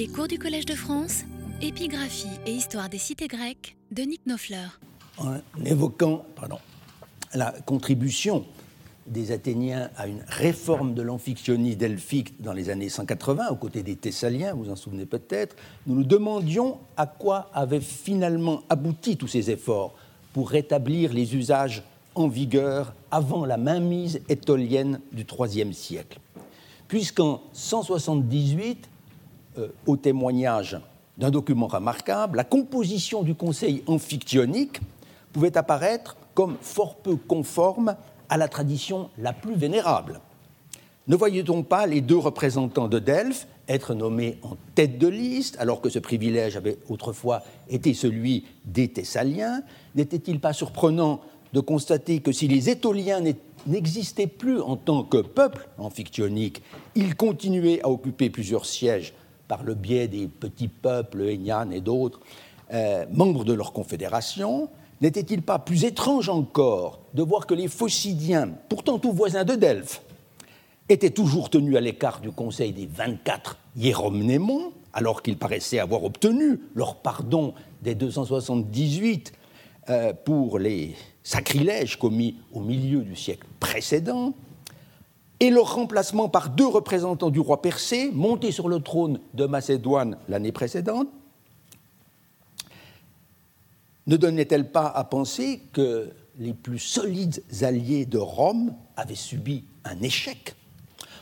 Les cours du Collège de France, épigraphie et histoire des cités grecques de Nick Nofleur. En évoquant pardon, la contribution des Athéniens à une réforme de l'amphictyonie delphique dans les années 180, aux côtés des Thessaliens, vous en souvenez peut-être, nous nous demandions à quoi avaient finalement abouti tous ces efforts pour rétablir les usages en vigueur avant la mainmise étolienne du IIIe siècle. Puisqu'en 178, euh, au témoignage d'un document remarquable, la composition du conseil amphictyonique pouvait apparaître comme fort peu conforme à la tradition la plus vénérable. Ne voyait-on pas les deux représentants de Delphes être nommés en tête de liste, alors que ce privilège avait autrefois été celui des Thessaliens? N'était-il pas surprenant de constater que si les Étoliens n'existaient plus en tant que peuple amphictyonique, ils continuaient à occuper plusieurs sièges par le biais des petits peuples, Aignan et d'autres, euh, membres de leur confédération, n'était-il pas plus étrange encore de voir que les Phocidiens, pourtant tout voisins de Delphes, étaient toujours tenus à l'écart du conseil des 24 hiéromnémons, alors qu'ils paraissaient avoir obtenu leur pardon des 278 euh, pour les sacrilèges commis au milieu du siècle précédent, et leur remplacement par deux représentants du roi Persée, montés sur le trône de Macédoine l'année précédente, ne donnait-elle pas à penser que les plus solides alliés de Rome avaient subi un échec?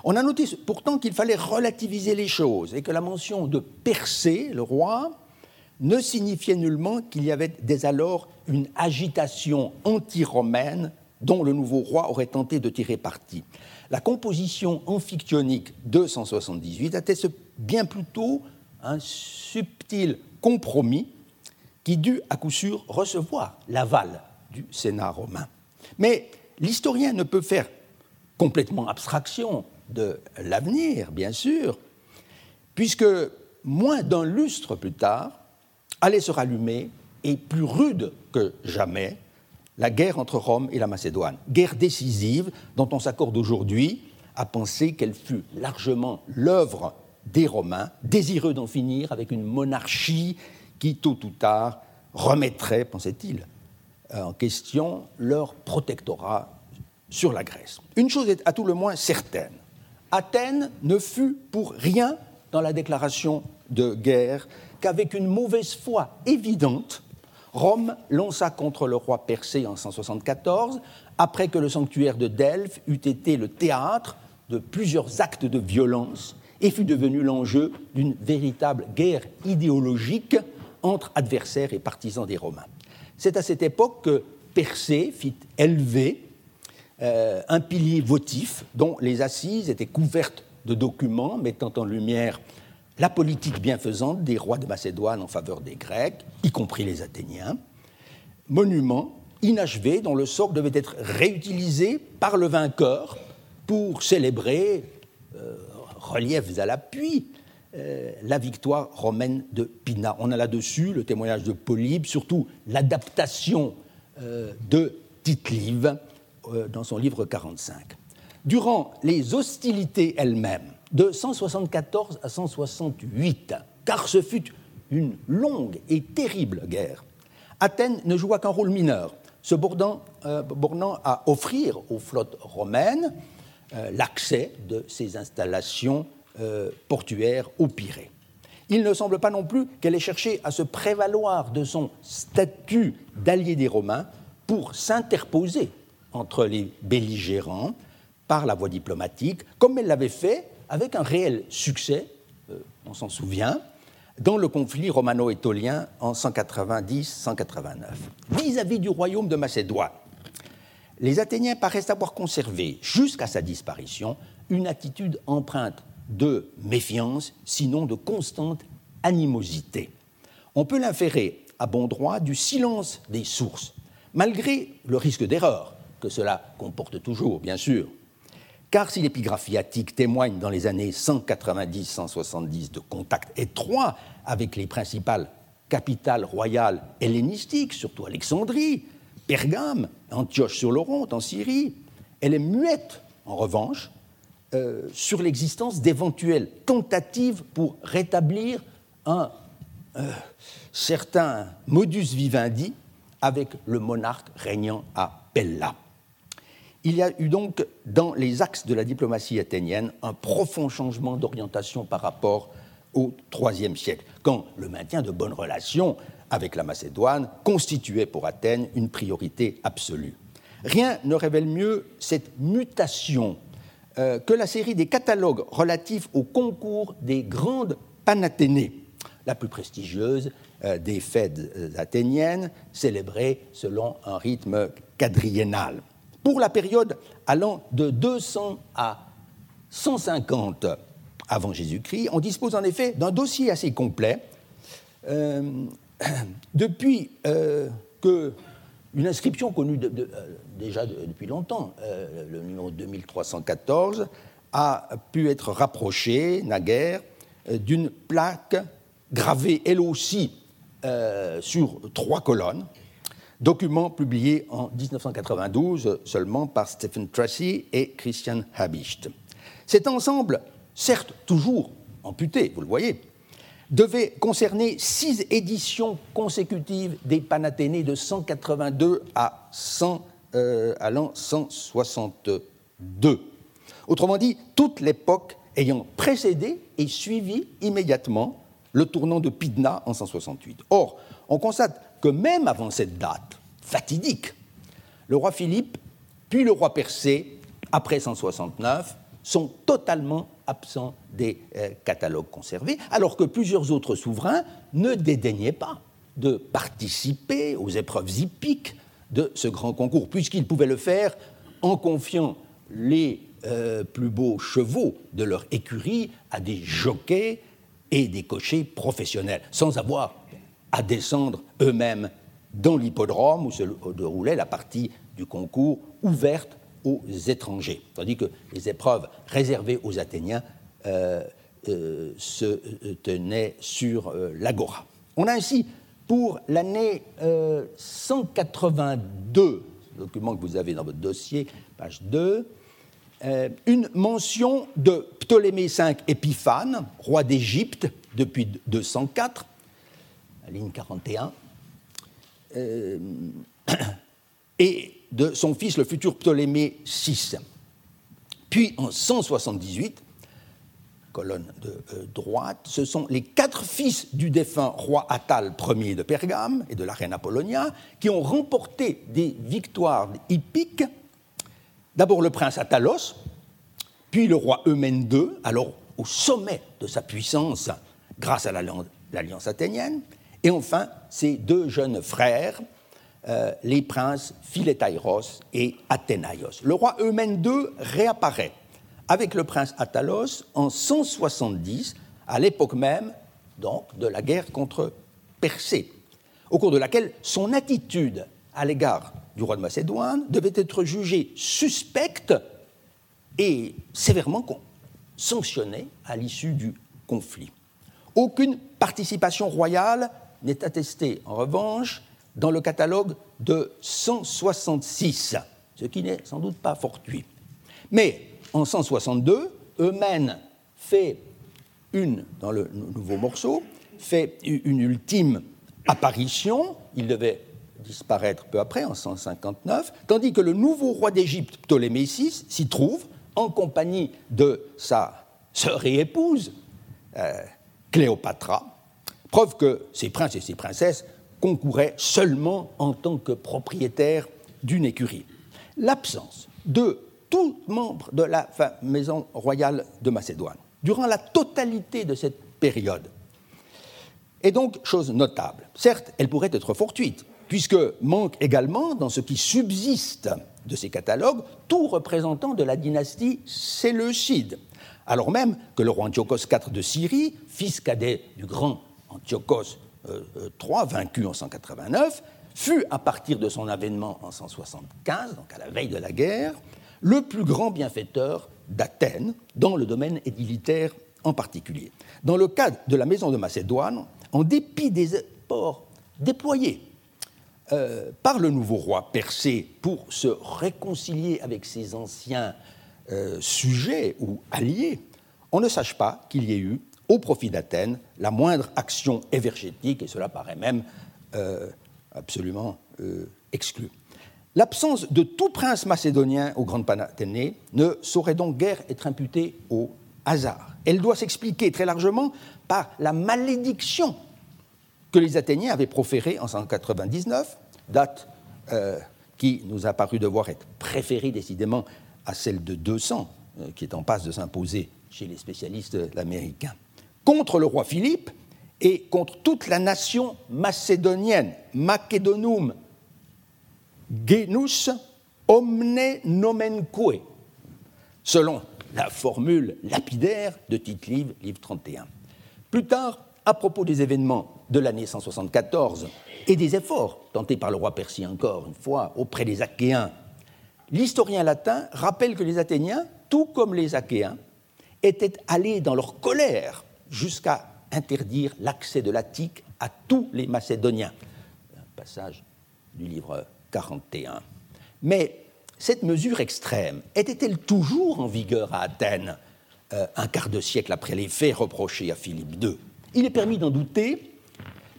On a noté pourtant qu'il fallait relativiser les choses et que la mention de Persée, le roi, ne signifiait nullement qu'il y avait dès alors une agitation anti-romaine dont le nouveau roi aurait tenté de tirer parti. La composition amphictyonique de 178 atteste bien plutôt un subtil compromis qui dut à coup sûr recevoir l'aval du Sénat romain. Mais l'historien ne peut faire complètement abstraction de l'avenir, bien sûr, puisque moins d'un lustre plus tard allait se rallumer, et plus rude que jamais, la guerre entre Rome et la Macédoine. Guerre décisive dont on s'accorde aujourd'hui à penser qu'elle fut largement l'œuvre des Romains, désireux d'en finir avec une monarchie qui, tôt ou tard, remettrait, pensait-il, euh, en question leur protectorat sur la Grèce. Une chose est à tout le moins certaine. Athènes ne fut pour rien dans la déclaration de guerre qu'avec une mauvaise foi évidente, Rome lança contre le roi Persée en 174, après que le sanctuaire de Delphes eût été le théâtre de plusieurs actes de violence et fut devenu l'enjeu d'une véritable guerre idéologique entre adversaires et partisans des Romains. C'est à cette époque que Persée fit élever euh, un pilier votif dont les assises étaient couvertes de documents mettant en lumière la politique bienfaisante des rois de Macédoine en faveur des Grecs, y compris les Athéniens, monument inachevé dont le socle devait être réutilisé par le vainqueur pour célébrer, euh, reliefs à l'appui, euh, la victoire romaine de Pina. On a là-dessus le témoignage de Polybe, surtout l'adaptation euh, de tite dans son livre 45. Durant les hostilités elles-mêmes, de 174 à 168, car ce fut une longue et terrible guerre. Athènes ne joua qu'un rôle mineur, se bornant, euh, à offrir aux flottes romaines euh, l'accès de ses installations euh, portuaires au Pirée. Il ne semble pas non plus qu'elle ait cherché à se prévaloir de son statut d'allié des Romains pour s'interposer entre les belligérants par la voie diplomatique, comme elle l'avait fait avec un réel succès, euh, on s'en souvient, dans le conflit romano-étolien en 190-189. Vis-à-vis du royaume de Macédoine, les Athéniens paraissent avoir conservé, jusqu'à sa disparition, une attitude empreinte de méfiance, sinon de constante animosité. On peut l'inférer à bon droit du silence des sources, malgré le risque d'erreur que cela comporte toujours, bien sûr. Car si l'épigraphie attique témoigne dans les années 190-170 de contacts étroits avec les principales capitales royales hellénistiques, surtout Alexandrie, Pergame, Antioche-sur-l'Oronte en Syrie, elle est muette, en revanche, euh, sur l'existence d'éventuelles tentatives pour rétablir un euh, certain modus vivendi avec le monarque régnant à Pella. Il y a eu donc dans les axes de la diplomatie athénienne un profond changement d'orientation par rapport au IIIe siècle, quand le maintien de bonnes relations avec la Macédoine constituait pour Athènes une priorité absolue. Rien ne révèle mieux cette mutation euh, que la série des catalogues relatifs au concours des grandes panathénées, la plus prestigieuse euh, des fêtes euh, athéniennes, célébrée selon un rythme quadriennal. Pour la période allant de 200 à 150 avant Jésus-Christ, on dispose en effet d'un dossier assez complet. depuis que une inscription connue euh, déjà depuis longtemps, euh, le numéro 2314, a pu être rapprochée, naguère, euh, d'une plaque gravée elle aussi sur trois colonnes, document publié en 1992 seulement par Stephen Tracy et Christian Habicht. Cet ensemble, certes toujours amputé, vous le voyez, devait concerner six éditions consécutives des Panathénées de 182 à 100, euh, l'an 162. Autrement dit, toute l'époque ayant précédé et suivi immédiatement le tournant de Pydna en 168. Or, on constate que même avant cette date fatidique, le roi Philippe, puis le roi Persée, après 169, sont totalement absents des euh, catalogues conservés, alors que plusieurs autres souverains ne dédaignaient pas de participer aux épreuves hippiques de ce grand concours, puisqu'ils pouvaient le faire en confiant les euh, plus beaux chevaux de leur écurie à des jockeys et des cochers professionnels, sans avoir à descendre eux-mêmes dans l'hippodrome où se déroulait la partie du concours ouverte aux étrangers, tandis que les épreuves réservées aux Athéniens euh, euh, se euh, tenaient sur l'agora. On a ainsi, pour l'année 182, document que vous avez dans votre dossier, page 2, une mention de Ptolémée V Épiphane, roi d'Égypte depuis 204, la ligne 41, et de son fils, le futur Ptolémée VI. Puis en 178, colonne de euh, droite, ce sont les quatre fils du défunt roi Attal Ier de Pergame et de la reine Apollonia qui ont remporté des victoires hippiques. D'abord le prince Attalos, puis le roi Eumène II, alors au sommet de sa puissance grâce à l'alliance athénienne, et enfin ses deux jeunes frères, euh, les princes Philétaïros et Athénaïos. Le roi Eumène II réapparaît avec le prince Attalos en 170, à l'époque même donc de la guerre contre Persée, au cours de laquelle son attitude à l'égard du roi de Macédoine devait être jugée suspecte et sévèrement sanctionnée à l'issue du conflit. Aucune participation royale n'est attestée en revanche dans le catalogue de 166, ce qui n'est sans doute pas fortuit. Mais en 162, Eumène fait une, dans le nouveau morceau, fait une ultime apparition, il devait disparaître peu après, en 159, tandis que le nouveau roi d'Égypte, Ptolémée VI, s'y trouve en compagnie de sa sœur et épouse, euh, Cléopatra, preuve que ces princes et ces princesses concourait seulement en tant que propriétaire d'une écurie. L'absence de tout membre de la maison royale de Macédoine durant la totalité de cette période est donc chose notable. Certes, elle pourrait être fortuite, puisque manque également, dans ce qui subsiste de ces catalogues, tout représentant de la dynastie séleucide, alors même que le roi Antiochos IV de Syrie, fils cadet du grand Antiochos III, vaincu en 189, fut, à partir de son avènement en 175, donc à la veille de la guerre, le plus grand bienfaiteur d'Athènes, dans le domaine édilitaire en particulier. Dans le cas de la maison de Macédoine, en dépit des efforts déployés euh, par le nouveau roi Persée pour se réconcilier avec ses anciens euh, sujets ou alliés, on ne sache pas qu'il y ait eu, au profit d'Athènes, la moindre action évergétique, et cela paraît même euh, absolument euh, exclu. L'absence de tout prince macédonien au Grand Panathénées ne saurait donc guère être imputée au hasard. Elle doit s'expliquer très largement par la malédiction que les Athéniens avaient proférée en 199, date qui nous a paru devoir être préférée décidément à celle de 200, euh, qui est en passe de s'imposer chez les spécialistes américains, contre le roi Philippe et contre toute la nation macédonienne, Macedonum genus omne nomenque, selon la formule lapidaire de Tite-Livre, livre 31. Plus tard, à propos des événements de l'année 174 et des efforts tentés par le roi persien encore une fois auprès des Achéens l'historien latin rappelle que les Athéniens, tout comme les Achéens, étaient allés dans leur colère jusqu'à interdire l'accès de l'Attique à tous les Macédoniens. Un passage du livre 41. Mais cette mesure extrême était-elle toujours en vigueur à Athènes, euh, un quart de siècle après les faits reprochés à Philippe II Il est permis d'en douter,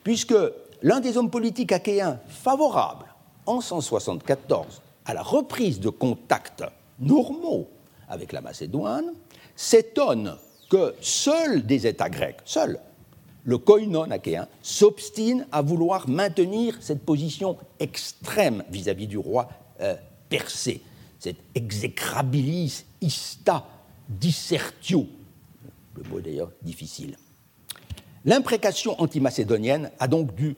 puisque l'un des hommes politiques achéens favorables en 174 à la reprise de contacts normaux avec la Macédoine, s'étonne que seuls des États grecs, seul le koinon achéen, s'obstine à vouloir maintenir cette position extrême vis-à-vis du roi euh, persé, cet execrabilis ista dissertio, le mot d'ailleurs difficile. L'imprécation antimacédonienne a donc dû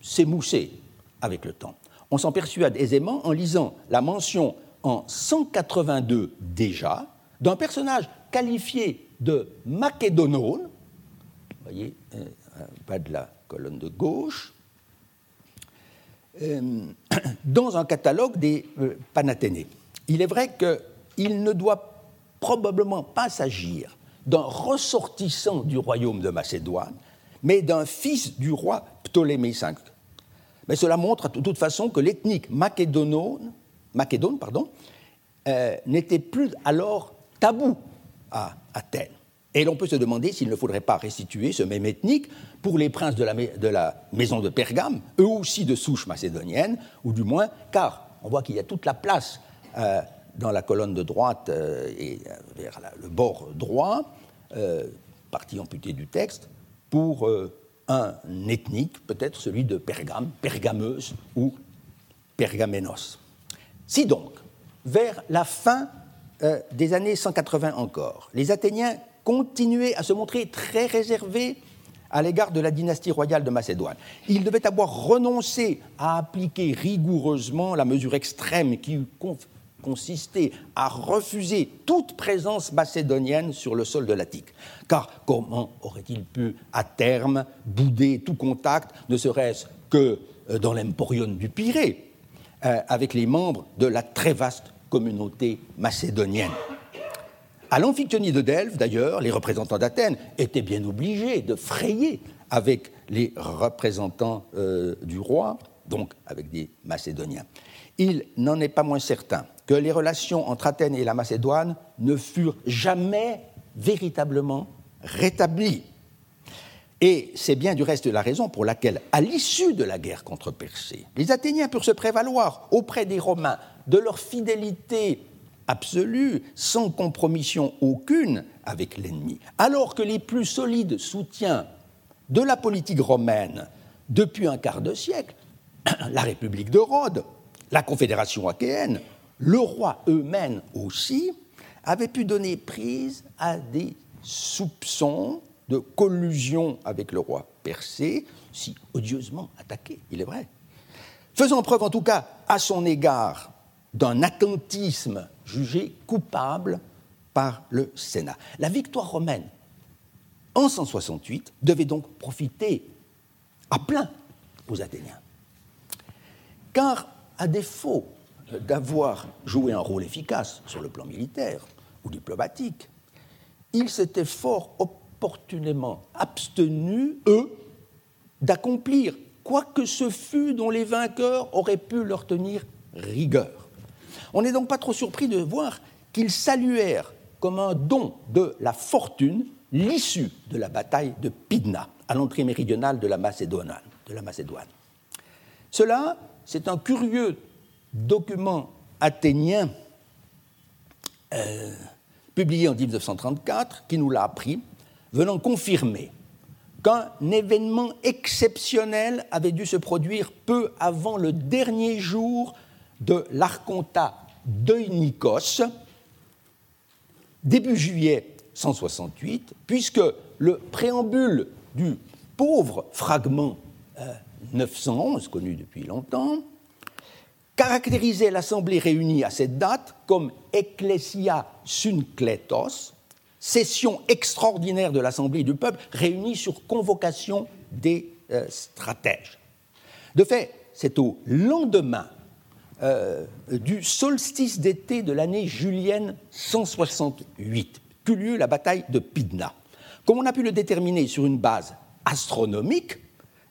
s'émousser avec le temps. On s'en persuade aisément en lisant la mention en 182 déjà d'un personnage qualifié de Macédonone, vous voyez, euh, bas de la colonne de gauche, euh, dans un catalogue des euh, Panathénées. Il est vrai qu'il ne doit probablement pas s'agir d'un ressortissant du royaume de Macédoine, mais d'un fils du roi Ptolémée V, mais cela montre de toute façon que l'ethnique macédone, pardon, euh, n'était plus alors tabou à Athènes. Et l'on peut se demander s'il ne faudrait pas restituer ce même ethnique pour les princes de la, maison de Pergame, eux aussi de souche macédonienne, ou du moins, car on voit qu'il y a toute la place euh, dans la colonne de droite euh, et vers le bord droit, partie amputée du texte, pour un ethnique, peut-être celui de Pergame, Pergameuse ou Pergamenos. Si donc, vers la fin euh, des années 180 encore, les Athéniens continuaient à se montrer très réservés à l'égard de la dynastie royale de Macédoine. Ils devaient avoir renoncé à appliquer rigoureusement la mesure extrême qui consistait à refuser toute présence macédonienne sur le sol de l'Attique. Car comment aurait-il pu, à terme, bouder tout contact, ne serait-ce que euh, dans l'emporion du Pirée, euh, avec les membres de la très vaste communauté macédonienne À l'amphictyonie de Delphes, d'ailleurs, les représentants d'Athènes étaient bien obligés de frayer avec les représentants euh, du roi, donc avec des Macédoniens. Il n'en est pas moins certain que les relations entre Athènes et la Macédoine ne furent jamais véritablement rétablies. Et c'est bien du reste la raison pour laquelle, à l'issue de la guerre contre Persée, les Athéniens purent se prévaloir auprès des Romains de leur fidélité absolue, sans compromission aucune avec l'ennemi, alors que les plus solides soutiens de la politique romaine depuis un quart de siècle, la République de Rhodes, la Confédération achéenne, le roi eux-mêmes aussi, avaient pu donner prise à des soupçons de collusion avec le roi Persée, si odieusement attaqué, il est vrai, faisant preuve en tout cas à son égard d'un attentisme jugé coupable par le Sénat. La victoire romaine en 168 devait donc profiter à plein aux Athéniens. Car, à défaut d'avoir joué un rôle efficace sur le plan militaire ou diplomatique, ils s'étaient fort opportunément abstenus, eux, d'accomplir quoi que ce fût dont les vainqueurs auraient pu leur tenir rigueur. On n'est donc pas trop surpris de voir qu'ils saluèrent comme un don de la fortune l'issue de la bataille de Pydna, à l'entrée méridionale de la Macédoine. Cela, c'est un curieux document athénien euh, publié en 1934 qui nous l'a appris, venant confirmer qu'un événement exceptionnel avait dû se produire peu avant le dernier jour de l'Arconta d'Oinikos, début juillet 168, puisque le préambule du pauvre fragment 911, euh, connu depuis longtemps, caractérisait l'Assemblée réunie à cette date comme Ecclesia Synkletos, session extraordinaire de l'Assemblée du peuple réunie sur convocation des euh, stratèges. De fait, c'est au lendemain euh, du solstice d'été de l'année julienne 168 qu'eut lieu la bataille de Pydna. Comme on a pu le déterminer sur une base astronomique,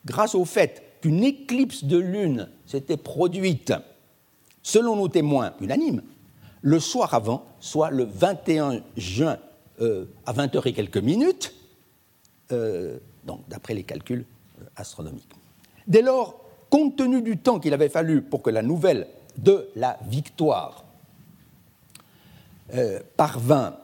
grâce au fait qu'une éclipse de lune s'était produite, selon nos témoins unanimes, le soir avant, soit le 21 juin euh, à 20h et quelques minutes, euh, donc d'après les calculs astronomiques. Dès lors, compte tenu du temps qu'il avait fallu pour que la nouvelle de la victoire parvint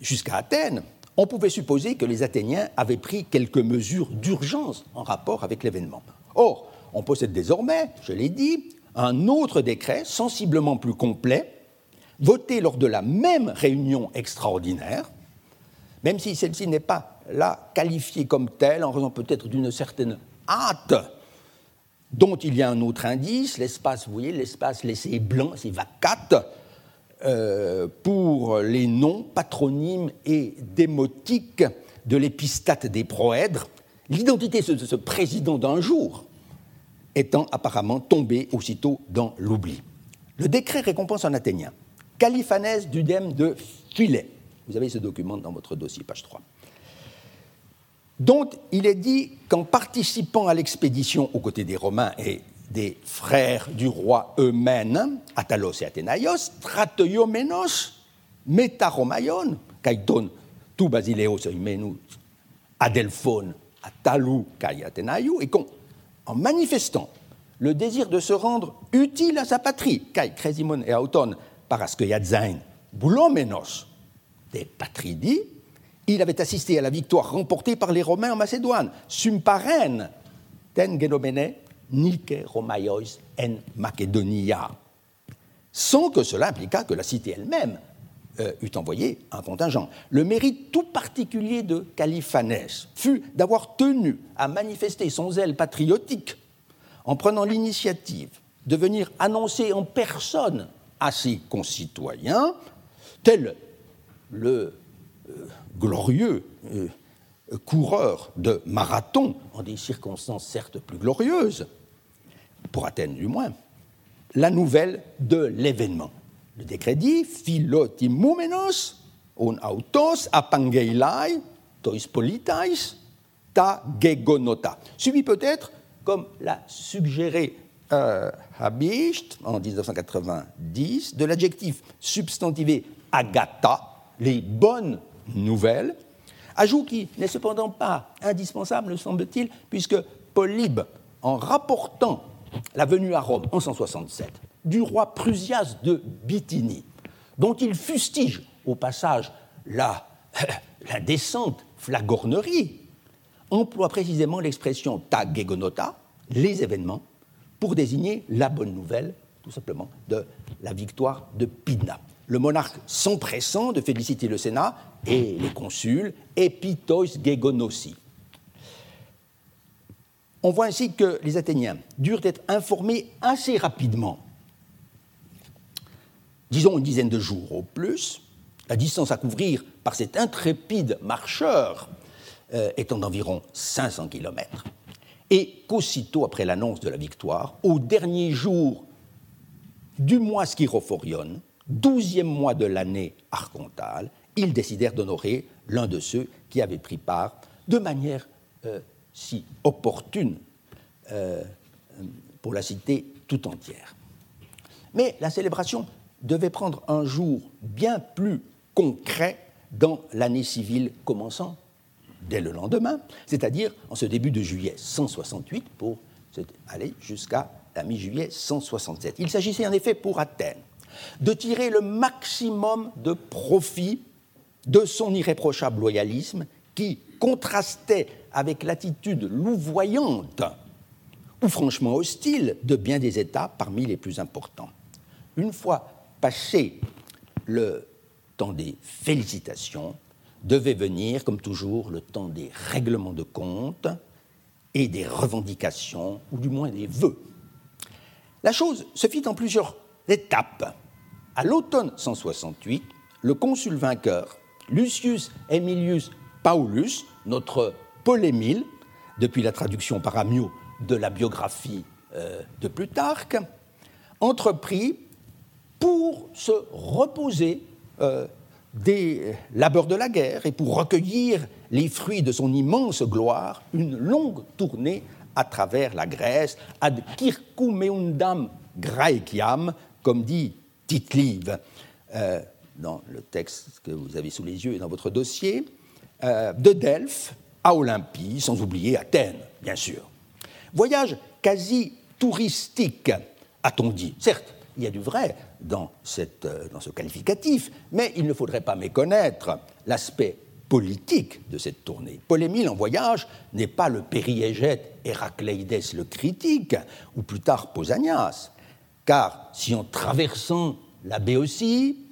jusqu'à Athènes, on pouvait supposer que les Athéniens avaient pris quelques mesures d'urgence en rapport avec l'événement. Or, on possède désormais, je l'ai dit, un autre décret sensiblement plus complet, voté lors de la même réunion extraordinaire, même si celle-ci n'est pas là qualifiée comme telle, en raison peut-être d'une certaine hâte, dont il y a un autre indice, l'espace, vous voyez, l'espace laissé blanc, c'est vacate, euh, pour les noms, patronymes et démotiques de l'épistate des proèdres, l'identité de ce président d'un jour étant apparemment tombée aussitôt dans l'oubli. Le décret récompense un Athénien, Caliphanès d'Udème de Philae. Vous avez ce document dans votre dossier, page 3. Dont il est dit qu'en participant à l'expédition aux côtés des Romains et des frères du roi Eumène, Atalos et Athénaïos, Stratiomenos, Metaromaion, Kaiton, tout Basileos Eumenus, Adelphone, Atalou, Kai Athénaïou, et qu'en manifestant le désir de se rendre utile à sa patrie, Kai Crésimon et Auton, Paraskeyadzain, Boulomenos, des Patridi, il avait assisté à la victoire remportée par les Romains en Macédoine, Sumparen, ten genomene, Romaios en Macedonia, sans que cela impliquât que la cité elle-même euh, eût envoyé un contingent. Le mérite tout particulier de Caliphanès fut d'avoir tenu à manifester son zèle patriotique en prenant l'initiative de venir annoncer en personne à ses concitoyens, tel le glorieux euh, coureur de marathon, en des circonstances certes plus glorieuses, pour Athènes du moins, la nouvelle de l'événement. Le décret dit Philotimomenos, on autos apangeilai, tois politais, ta gegonota. Suivi peut-être, comme l'a suggéré euh, Habicht en 1990, de l'adjectif substantivé agata, les bonnes nouvelles, ajout qui n'est cependant pas indispensable, semble-t-il, puisque Polybe, en rapportant la venue à Rome en 167 du roi Prusias de Bithynie, dont il fustige au passage la, la flagornerie, emploie précisément l'expression ta gegonota, les événements, pour désigner la bonne nouvelle, tout simplement, de la victoire de Pydna. Le monarque s'empressant de féliciter le Sénat et les consuls, Epitois Gegonosi. On voit ainsi que les Athéniens durent être informés assez rapidement, disons une dizaine de jours au plus, la distance à couvrir par cet intrépide marcheur euh, étant d'environ 500 km et qu'aussitôt après l'annonce de la victoire, au dernier jour du mois Schirophorion, douzième mois de l'année archontale, ils décidèrent d'honorer l'un de ceux qui avaient pris part de manière euh, si opportune euh, pour la cité tout entière. Mais la célébration devait prendre un jour bien plus concret dans l'année civile commençant dès le lendemain, c'est-à-dire en ce début de juillet 168 pour aller jusqu'à la mi-juillet 167. Il s'agissait en effet pour Athènes de tirer le maximum de profit de son irréprochable loyalisme qui contrastait avec l'attitude louvoyante ou franchement hostile de bien des États parmi les plus importants. Une fois passé le temps des félicitations, devait venir, comme toujours, le temps des règlements de compte et des revendications, ou du moins des vœux. La chose se fit en plusieurs étapes. À l'automne 168, le consul vainqueur, Lucius Aemilius Paulus, notre polémile, depuis la traduction par Amio de la biographie euh, de Plutarque, entreprit pour se reposer euh, des labeurs de la guerre et pour recueillir les fruits de son immense gloire, une longue tournée à travers la Grèce, ad circumeundam Graeciam, comme dit tite euh, dans le texte que vous avez sous les yeux et dans votre dossier, euh, de Delphes à Olympie, sans oublier Athènes, bien sûr. Voyage quasi touristique, a-t-on dit. Certes, il y a du vrai euh, dans ce qualificatif, mais il ne faudrait pas méconnaître l'aspect politique de cette tournée. Polémile en voyage n'est pas le périégète Héracléides le critique, ou plus tard Pausanias, car si en traversant la Béotie,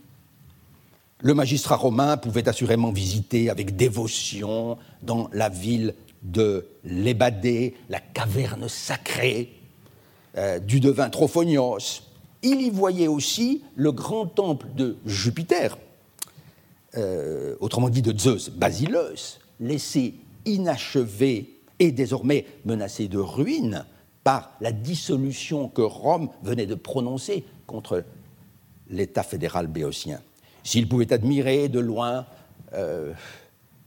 le magistrat romain pouvait assurément visiter avec dévotion dans la ville de l'Ébadé, la caverne sacrée euh, du devin Trophonios, il y voyait aussi le grand temple de Jupiter, euh, autrement dit de Zeus, Basileus, laissé inachevé et désormais menacé de ruine par la dissolution que Rome venait de prononcer contre l'État fédéral béotien. S'il pouvait admirer de loin euh,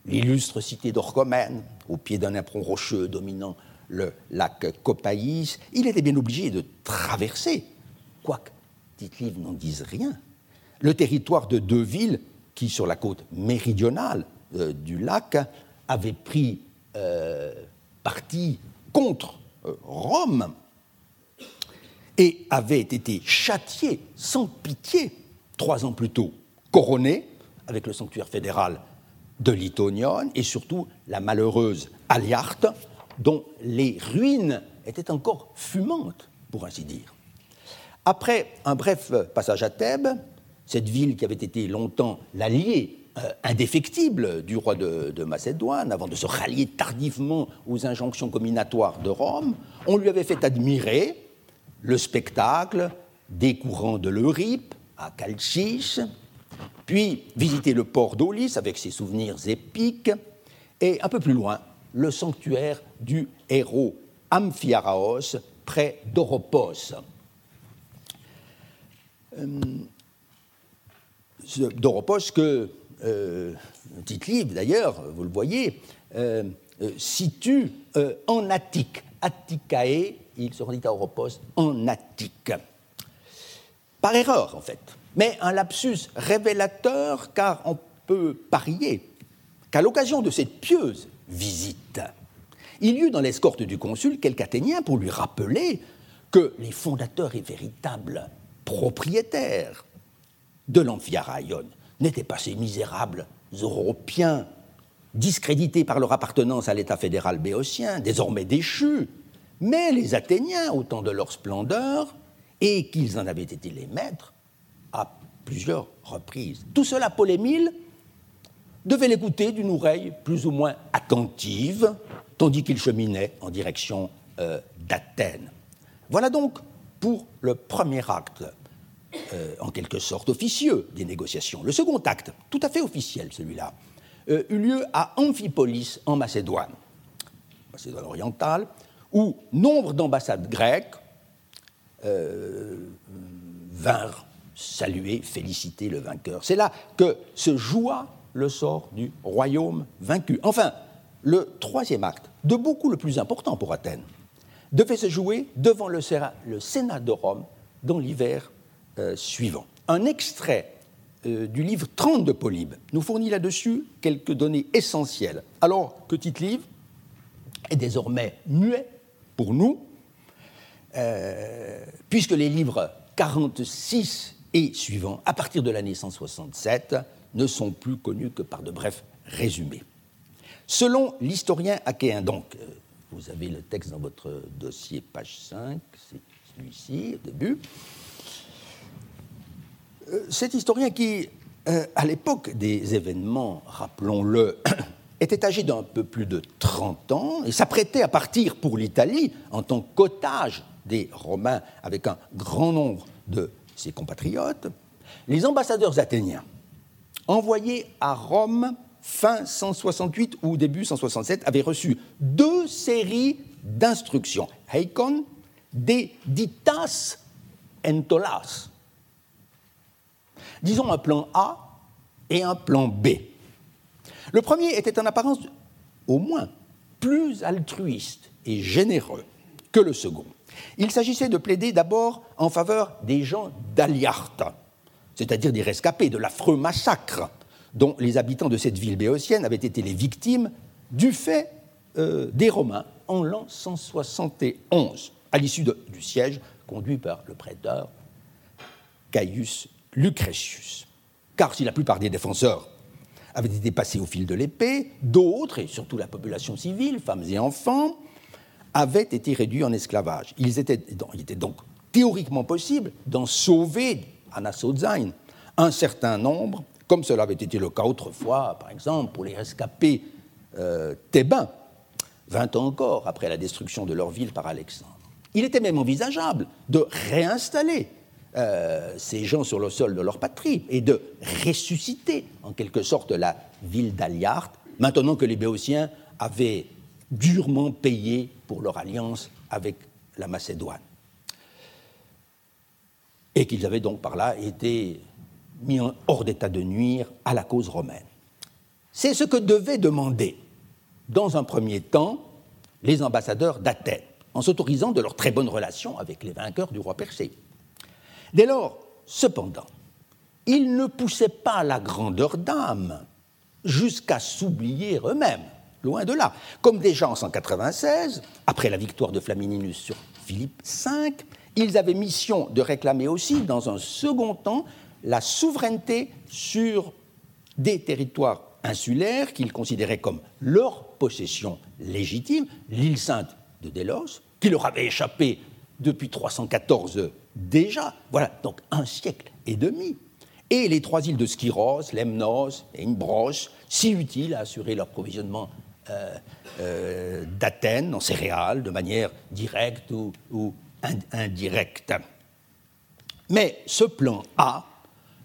l'illustre cité d'Orchomène, au pied d'un éperon rocheux dominant le lac Copaïs, il était bien obligé de traverser. Quoique Tite-Livre n'en dise rien, le territoire de deux villes qui, sur la côte méridionale euh, du lac, avaient pris euh, parti contre Rome et avaient été châtiés sans pitié trois ans plus tôt, couronnés avec le sanctuaire fédéral de Litonion et surtout la malheureuse Aliarte, dont les ruines étaient encore fumantes, pour ainsi dire. Après un bref passage à Thèbes, cette ville qui avait été longtemps l'allié euh, indéfectible du roi de, Macédoine, avant de se rallier tardivement aux injonctions combinatoires de Rome, on lui avait fait admirer le spectacle des courants de l'Eurype à Calcis, puis visiter le port d'Aulis avec ses souvenirs épiques, et un peu plus loin, le sanctuaire du héros Amphiaraos près d'Oropos, euh, d'Oropos que euh, Tite-Livre, d'ailleurs, vous le voyez, euh, euh, situe en Attique. Atticae, il se rendit à Oropos en Attique. Par erreur, en fait, mais un lapsus révélateur, car on peut parier qu'à l'occasion de cette pieuse visite, il y eut dans l'escorte du consul quelques Athéniens pour lui rappeler que les fondateurs et véritables propriétaires de l'Amphiaraïon n'étaient pas ces misérables Européens, discrédités par leur appartenance à l'État fédéral béotien, désormais déchus, mais les Athéniens au temps de leur splendeur, et qu'ils en avaient été les maîtres à plusieurs reprises. Tout cela, Paul-Émile devait l'écouter d'une oreille plus ou moins attentive, tandis qu'il cheminait en direction euh, d'Athènes. Voilà donc pour le premier acte, euh, en quelque sorte officieux des négociations. Le second acte, tout à fait officiel celui-là, euh, eut lieu à Amphipolis en Macédoine, Macédoine orientale, où nombre d'ambassades grecques vinrent saluer, féliciter le vainqueur. C'est là que se joua le sort du royaume vaincu. Enfin, le troisième acte, de beaucoup le plus important pour Athènes, devait se jouer devant le Sénat de Rome dans l'hiver euh, suivant. Un extrait euh, du livre 30 de Polybe nous fournit là-dessus quelques données essentielles. Alors que Tite-Livre est désormais muet pour nous, euh, puisque les livres 46 et suivants, à partir de l'année 167, ne sont plus connus que par de brefs résumés. Selon l'historien achéen, donc, euh, vous avez le texte dans votre dossier, page 5, c'est celui-ci, au début, euh, cet historien qui, euh, à l'époque des événements, rappelons-le, était âgé d'un peu plus de 30 ans et s'apprêtait à partir pour l'Italie en tant qu'otage des Romains avec un grand nombre de ses compatriotes, les ambassadeurs athéniens envoyés à Rome fin 168 ou début 167 avaient reçu deux séries d'instructions, Heikon, des ditas entolas, disons un plan A et un plan B. Le premier était en apparence au moins plus altruiste et généreux que le second. Il s'agissait de plaider d'abord en faveur des gens d'Aliarta, c'est-à-dire des rescapés de l'affreux massacre dont les habitants de cette ville béotienne avaient été les victimes du fait euh, des Romains en l'an 171, à l'issue du siège conduit par le prêteur Caius Lucretius. Car si la plupart des défenseurs avaient été passés au fil de l'épée, d'autres, et surtout la population civile, femmes et enfants, avaient été réduits en esclavage. Il était, donc théoriquement possible d'en sauver, Anasodzain, un certain nombre, comme cela avait été le cas autrefois, par exemple, pour les rescapés euh, thébains, 20 ans encore après la destruction de leur ville par Alexandre. Il était même envisageable de réinstaller euh, ces gens sur le sol de leur patrie et de ressusciter en quelque sorte la ville d'Aliart, maintenant que les Béotiens avaient durement payé pour leur alliance avec la Macédoine. Et qu'ils avaient donc par là été mis hors d'état de nuire à la cause romaine. C'est ce que devaient demander, dans un premier temps, les ambassadeurs d'Athènes, en s'autorisant de leurs très bonnes relations avec les vainqueurs du roi Persée. Dès lors, cependant, ils ne poussaient pas la grandeur d'âme jusqu'à s'oublier eux-mêmes, loin de là. Comme déjà en 196, après la victoire de Flamininus sur Philippe V, ils avaient mission de réclamer aussi, dans un second temps, la souveraineté sur des territoires insulaires qu'ils considéraient comme leur possession légitime, l'île sainte de Délos, qui leur avait échappé depuis 314 déjà, voilà, donc un siècle et demi. Et les trois îles de Skyros, Lemnos et Imbros, si utiles à assurer l'approvisionnement euh, euh, d'Athènes en céréales de manière directe ou, indirecte. Mais ce plan A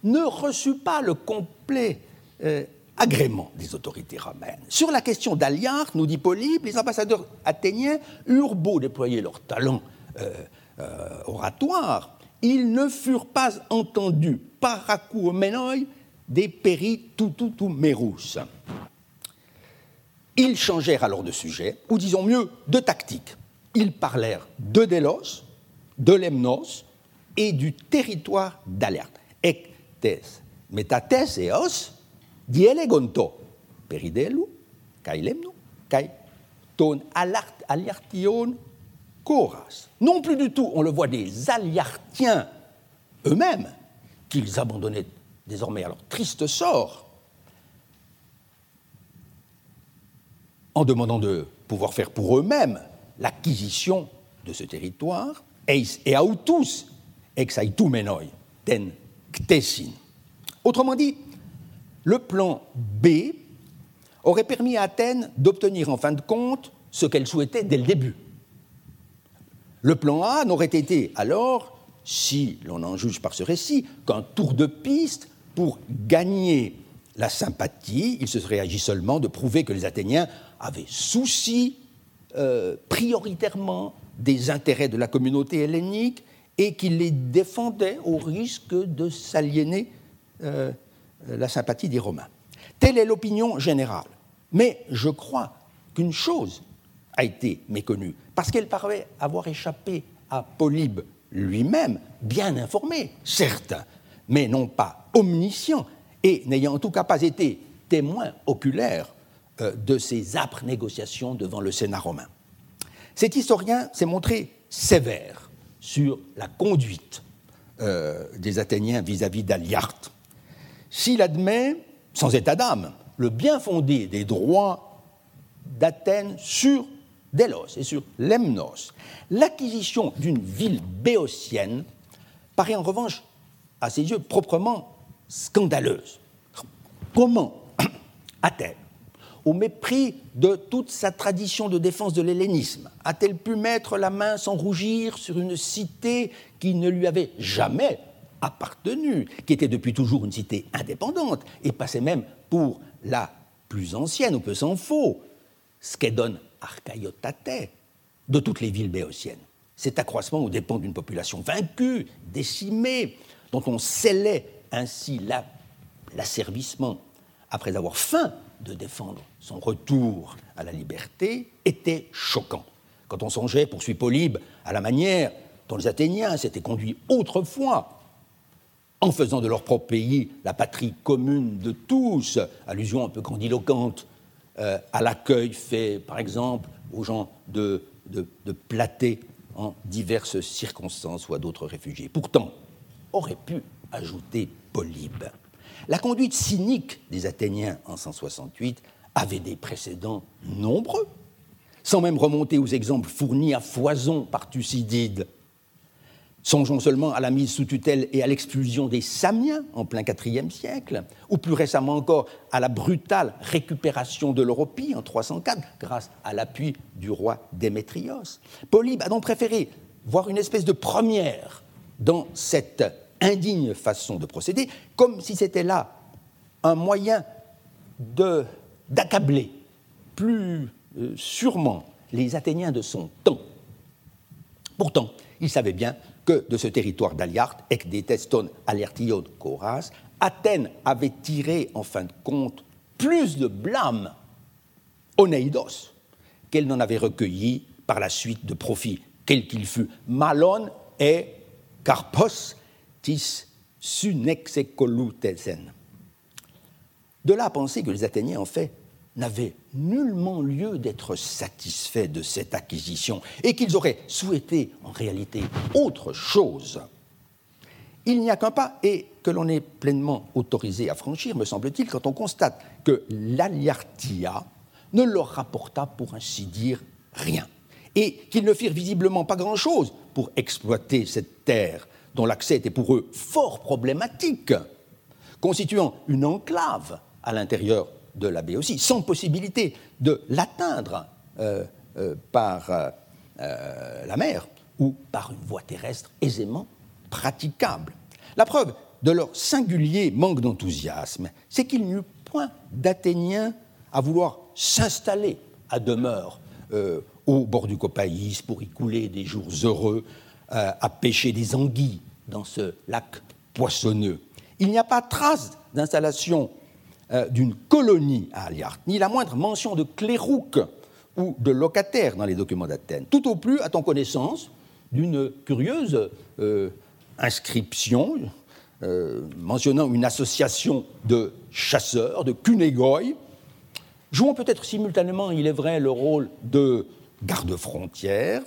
ne reçut pas le complet euh, agrément des autorités romaines. Sur la question d'Aliar, nous dit Polybe, les ambassadeurs athéniens eurent beau déployer leur talent euh, oratoire, ils ne furent pas entendus par Menoi des péri Mérous. Ils changèrent alors de sujet, ou disons mieux, de tactique. Ils parlèrent de Délos, de Lemnos et du territoire d'Alerte. Ectes metates eos dielegonto peridelu kai kai ton aliartion non plus du tout, on le voit, des Aliartiens eux-mêmes, qu'ils abandonnaient désormais à leur triste sort, en demandant de pouvoir faire pour eux-mêmes l'acquisition de ce territoire, eis et autus exaitumenoi ten ctesin. Autrement dit, le plan B aurait permis à Athènes d'obtenir en fin de compte ce qu'elle souhaitait dès le début, le plan A n'aurait été alors, si l'on en juge par ce récit, qu'un tour de piste pour gagner la sympathie. Il se serait agi seulement de prouver que les Athéniens avaient souci euh, prioritairement des intérêts de la communauté hellénique et qu'ils les défendaient au risque de s'aliéner euh, la sympathie des Romains. Telle est l'opinion générale. Mais je crois qu'une chose a été méconnue, parce qu'elle paraît avoir échappé à Polybe lui-même, bien informé, certes, mais non pas omniscient, et n'ayant en tout cas pas été témoin oculaire de ces âpres négociations devant le Sénat romain. Cet historien s'est montré sévère sur la conduite euh, des Athéniens vis-à-vis d'Aliarte. S'il admet, sans état d'âme, le bien fondé des droits d'Athènes sur Délos et sur Lemnos, l'acquisition d'une ville béotienne paraît en revanche, à ses yeux, proprement scandaleuse. Comment Athènes, au mépris de toute sa tradition de défense de l'hellénisme, a-t-elle pu mettre la main sans rougir sur une cité qui ne lui avait jamais appartenu, qui était depuis toujours une cité indépendante et passait même pour la plus ancienne, on peut s'en faux, Skedon archaiotate, de toutes les villes béotiennes. Cet accroissement au dépend d'une population vaincue, décimée, dont on scellait ainsi l'asservissement après avoir faim de défendre son retour à la liberté, était choquant. Quand on songeait, poursuit Polybe, à la manière dont les Athéniens s'étaient conduits autrefois, en faisant de leur propre pays la patrie commune de tous, allusion un peu grandiloquente euh, à l'accueil fait, par exemple, aux gens de, de, en diverses circonstances ou à d'autres réfugiés. Pourtant, aurait pu ajouter Polybe. La conduite cynique des Athéniens en 168 avait des précédents nombreux, sans même remonter aux exemples fournis à foison par Thucydide. Songeons seulement à la mise sous tutelle et à l'expulsion des Samiens en plein IVe siècle, ou plus récemment encore à la brutale récupération de l'Europie en 304 grâce à l'appui du roi Démétrios. Polybe a donc préféré voir une espèce de première dans cette indigne façon de procéder, comme si c'était là un moyen d'accabler plus euh, sûrement les Athéniens de son temps. Pourtant, il savait bien que de ce territoire d'Aliart, ec deteston alertion coras, Athènes avait tiré en fin de compte plus de blâme Onéidos qu'elle n'en avait recueilli par la suite de profit, quel qu'il fût. Malon et Carpos De là à penser que les Athéniens, en fait, n'avaient nullement lieu d'être satisfaits de cette acquisition et qu'ils auraient souhaité en réalité autre chose. Il n'y a qu'un pas et que l'on est pleinement autorisé à franchir, me semble-t-il, quand on constate que l'Aliartia ne leur rapporta pour ainsi dire rien et qu'ils ne firent visiblement pas grand-chose pour exploiter cette terre dont l'accès était pour eux fort problématique, constituant une enclave à l'intérieur de la baie sans possibilité de l'atteindre euh, euh, par euh, la mer ou par une voie terrestre aisément praticable. La preuve de leur singulier manque d'enthousiasme, c'est qu'il n'y eut point d'Athéniens à vouloir s'installer à demeure au bord du Copaïs pour y couler des jours heureux, à pêcher des anguilles dans ce lac poissonneux. Il n'y a pas trace d'installation euh, d'une colonie à Aliart, ni la moindre mention de clérouque ou de locataire dans les documents d'Athènes. Tout au plus, a-t-on connaissance d'une curieuse euh, inscription euh, mentionnant une association de chasseurs, de cunégoi, jouant peut-être simultanément, il est vrai, le rôle de garde-frontière,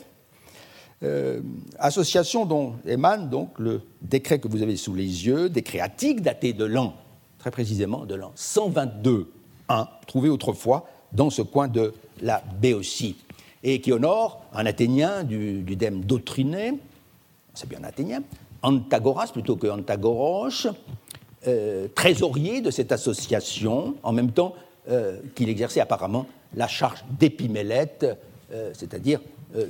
association dont émane donc le décret que vous avez sous les yeux, décret attique daté de l'an très précisément de l'an 122 trouvé autrefois dans ce coin de la Béotie, et qui honore un Athénien du, dème d'Autriné, c'est bien un Athénien, Antagoras plutôt que Antagoros, euh, trésorier de cette association, en même temps euh, qu'il exerçait apparemment la charge d'épimélète, euh, c'est-à-dire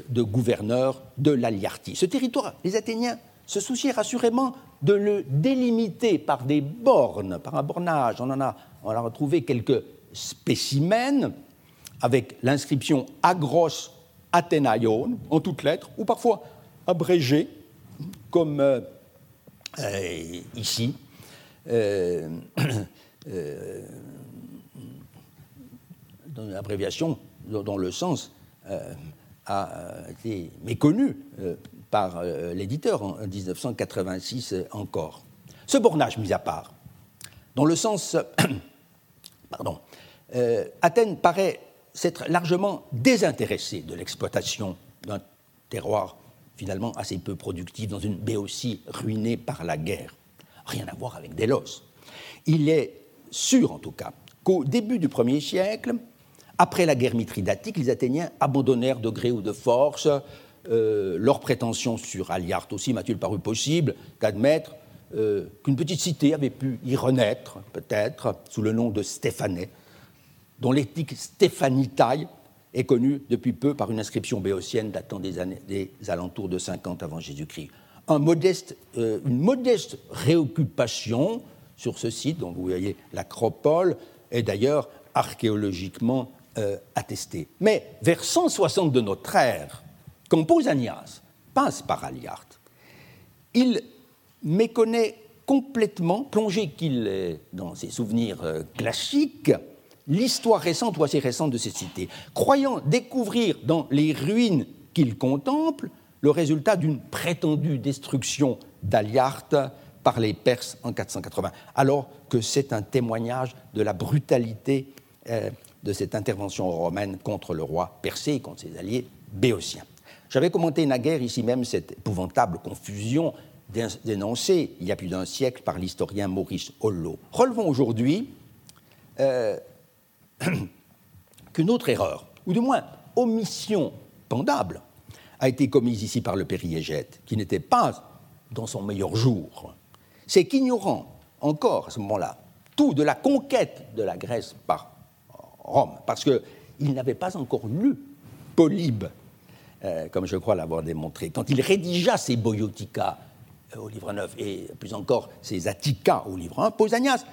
de gouverneur de l'Aliartie. Ce territoire, les Athéniens se soucier assurément de le délimiter par des bornes, par un bornage. On en a, retrouvé quelques spécimens avec l'inscription Agros Athénaion en toutes lettres, ou parfois abrégé, comme euh, euh, ici. Euh, dans une abréviation dont le sens a été méconnu par euh, l'éditeur en 1986 encore. Ce bornage mis à part, dans le sens. pardon, euh, Athènes paraît s'être largement désintéressée de l'exploitation d'un terroir finalement assez peu productif dans une Béotie ruinée par la guerre. Rien à voir avec Délos. Il est sûr, en tout cas, qu'au début du 1er siècle, après la guerre mithridatique, les Athéniens abandonnèrent de gré ou de force euh, leurs prétentions sur Aliarte. Aussi m'a-t-il paru possible d'admettre euh, qu'une petite cité avait pu y renaître, peut-être, sous le nom de Stéphanais, dont l'éthique stéphanitaille est connue depuis peu par une inscription béotienne datant des, années, des alentours de 50 avant Jésus-Christ. Euh, une modeste réoccupation sur ce site, dont vous voyez l'acropole, est d'ailleurs archéologiquement euh, attestée. Mais vers 160 de notre ère, quand Pausanias passe par Aliarte, il méconnaît complètement, plongé qu'il est dans ses souvenirs euh, classiques, l'histoire récente ou assez récente de cette cité, croyant découvrir dans les ruines qu'il contemple le résultat d'une prétendue destruction d'Aliarte par les Perses en 480, alors que c'est un témoignage de la brutalité euh, de cette intervention romaine contre le roi persé et contre ses alliés béotiens. J'avais commenté naguère ici même cette épouvantable confusion dénoncée il y a plus d'un siècle par l'historien Maurice Hollo. Relevons aujourd'hui euh, qu'une autre erreur, ou du moins omission pendable, a été commise ici par le périégète, qui n'était pas dans son meilleur jour. C'est qu'ignorant encore à ce moment-là tout de la conquête de la Grèce par Rome, parce qu'il n'avait pas encore lu Polybe, euh, comme je crois l'avoir démontré. Quand il rédigea ses Boiotica euh, au livre 9 et plus encore ses Attica au livre 1, Pausanias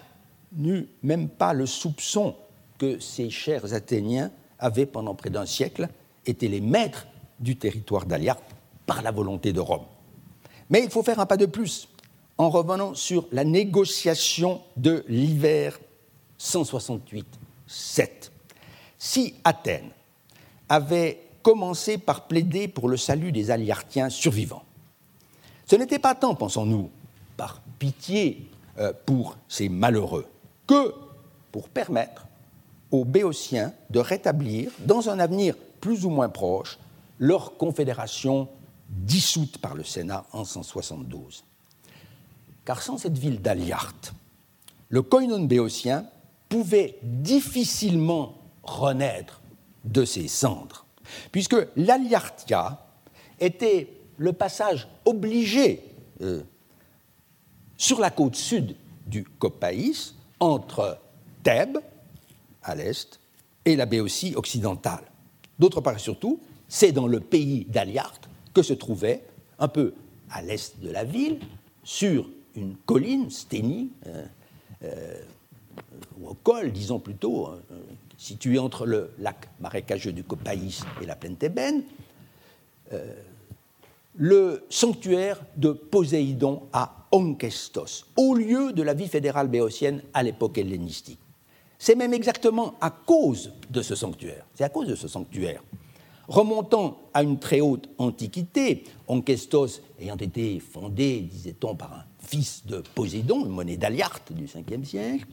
n'eut même pas le soupçon que ces chers Athéniens avaient pendant près d'un siècle été les maîtres du territoire d'Aliarte par la volonté de Rome. Mais il faut faire un pas de plus en revenant sur la négociation de l'hiver 168-7. Si Athènes avait commencé par plaider pour le salut des Aliartiens survivants, ce n'était pas tant, pensons-nous, par pitié euh, pour ces malheureux, que pour permettre aux Béotiens de rétablir, dans un avenir plus ou moins proche, leur confédération dissoute par le Sénat en 172. Car sans cette ville d'Aliarte, le koinon béotien pouvait difficilement renaître de ses cendres, puisque l'Aliartia était le passage obligé euh, sur la côte sud du Copaïs entre Thèbes, à l'est, et la Béotie occidentale. D'autre part, surtout, c'est dans le pays d'Aliarte que se trouvait, un peu à l'est de la ville, sur une colline, Sténie, euh, euh, ou au col, disons plutôt, euh, situé entre le lac marécageux du Copaïs et la plaine thébaine, le sanctuaire de Poséidon à Onkestos, au lieu de la vie fédérale béotienne à l'époque hellénistique. C'est même exactement à cause de ce sanctuaire, c'est à cause de ce sanctuaire, remontant à une très haute antiquité, Onkestos ayant été fondé, disait-on, par un fils de Poséidon, une monnaie d'Aliarte du 5e siècle,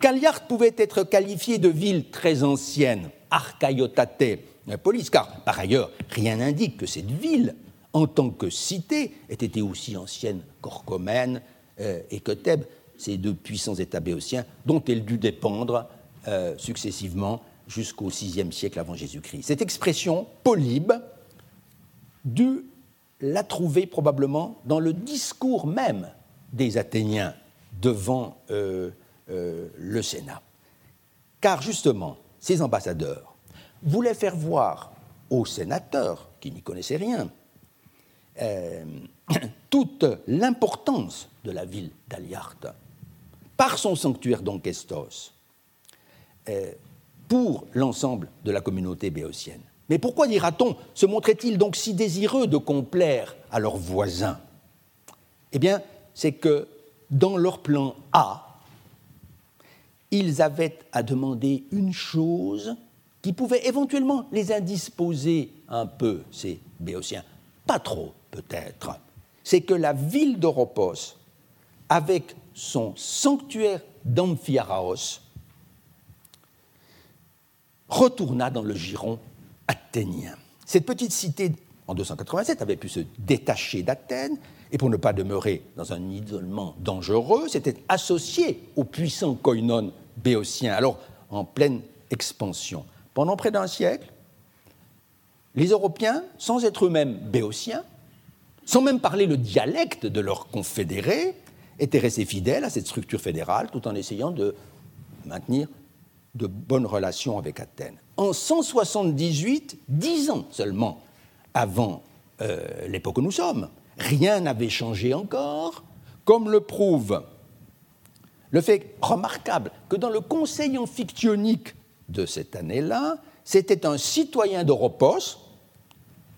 qu'Aliarte pouvait être qualifiée de ville très ancienne, archaiotate polis, car par ailleurs, rien n'indique que cette ville, en tant que cité, ait été aussi ancienne qu'Orchomène euh, et que Thèbes ces deux puissants États béotiens, dont elle dut dépendre euh, successivement jusqu'au VIe siècle avant Jésus-Christ. Cette expression, polybe, dut la trouver probablement dans le discours même des Athéniens devant euh, euh, le Sénat. Car justement, ces ambassadeurs voulaient faire voir aux sénateurs, qui n'y connaissaient rien, toute l'importance de la ville d'Aliarte par son sanctuaire d'Onkestos euh, pour l'ensemble de la communauté béotienne. Mais pourquoi, dira-t-on, se montraient-ils donc si désireux de complaire à leurs voisins? Eh bien, c'est que dans leur plan A, ils avaient à demander une chose qui pouvait éventuellement les indisposer un peu, ces Béotiens. Pas trop, peut-être. C'est que la ville d'Oropos avec son sanctuaire d'Amphiaraos, retourna dans le giron athénien. Cette petite cité, en 287, avait pu se détacher d'Athènes et pour ne pas demeurer dans un isolement dangereux, s'était associée au puissant koinon béotien, alors en pleine expansion. Pendant près d'un siècle, les Européens, sans être eux-mêmes béotiens, sans même parler le dialecte de leurs confédérés, étaient restés fidèles à cette structure fédérale tout en essayant de maintenir de bonnes relations avec Athènes. En 178, dix ans seulement avant euh, l'époque où nous sommes, rien n'avait changé encore, comme le prouve le fait remarquable que dans le conseil amphictyonique de cette année-là, c'était un citoyen d'Oropos,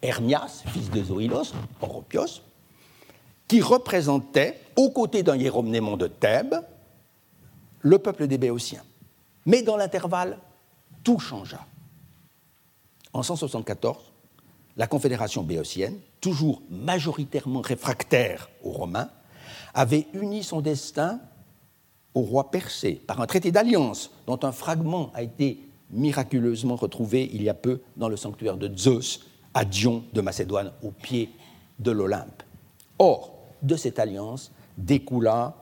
Hermias, fils de Zoïlos, Oropios, qui représentait, aux côtés d'un hiéromnémon de Thèbes, le peuple des Béotiens. Mais dans l'intervalle, tout changea. En 174, la Confédération béotienne, toujours majoritairement réfractaire aux Romains, avait uni son destin au roi persé par un traité d'alliance dont un fragment a été miraculeusement retrouvé il y a peu dans le sanctuaire de Zeus à Dion de Macédoine au pied de l'Olympe. Or, de cette alliance découla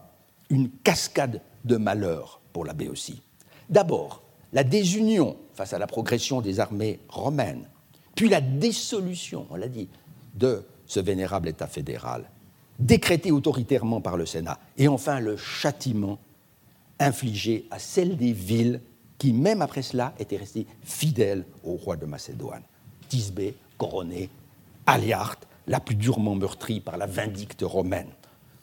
une cascade de malheurs pour la Béotie. D'abord, la désunion face à la progression des armées romaines, puis la dissolution, on l'a dit, de ce vénérable État fédéral, décrété autoritairement par le Sénat, et enfin le châtiment infligé à celles des villes qui, même après cela, étaient restées fidèles au roi de Macédoine. Tisbé, Coroné, Aliarte, la plus durement meurtrie par la vindicte romaine.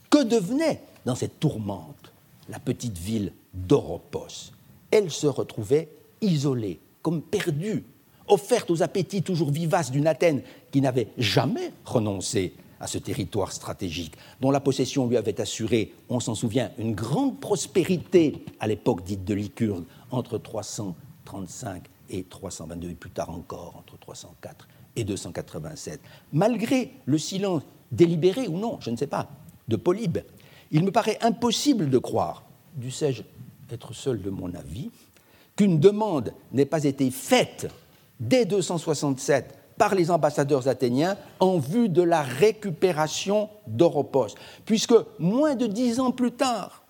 Que devenait, dans cette tourmente, la petite ville d'Oropos? Elle se retrouvait isolée, comme perdue, offerte aux appétits toujours vivaces d'une Athènes qui n'avait jamais renoncé à ce territoire stratégique, dont la possession lui avait assuré, on s'en souvient, une grande prospérité à l'époque dite de Lycurgue, entre 335 et 322, et plus tard encore entre 304 et 287. Malgré le silence délibéré ou non, je ne sais pas, de Polybe, il me paraît impossible de croire, dussé-je être seul de mon avis, qu'une demande n'ait pas été faite dès 267 par les ambassadeurs athéniens en vue de la récupération d'Oropos, puisque moins de dix ans plus tard,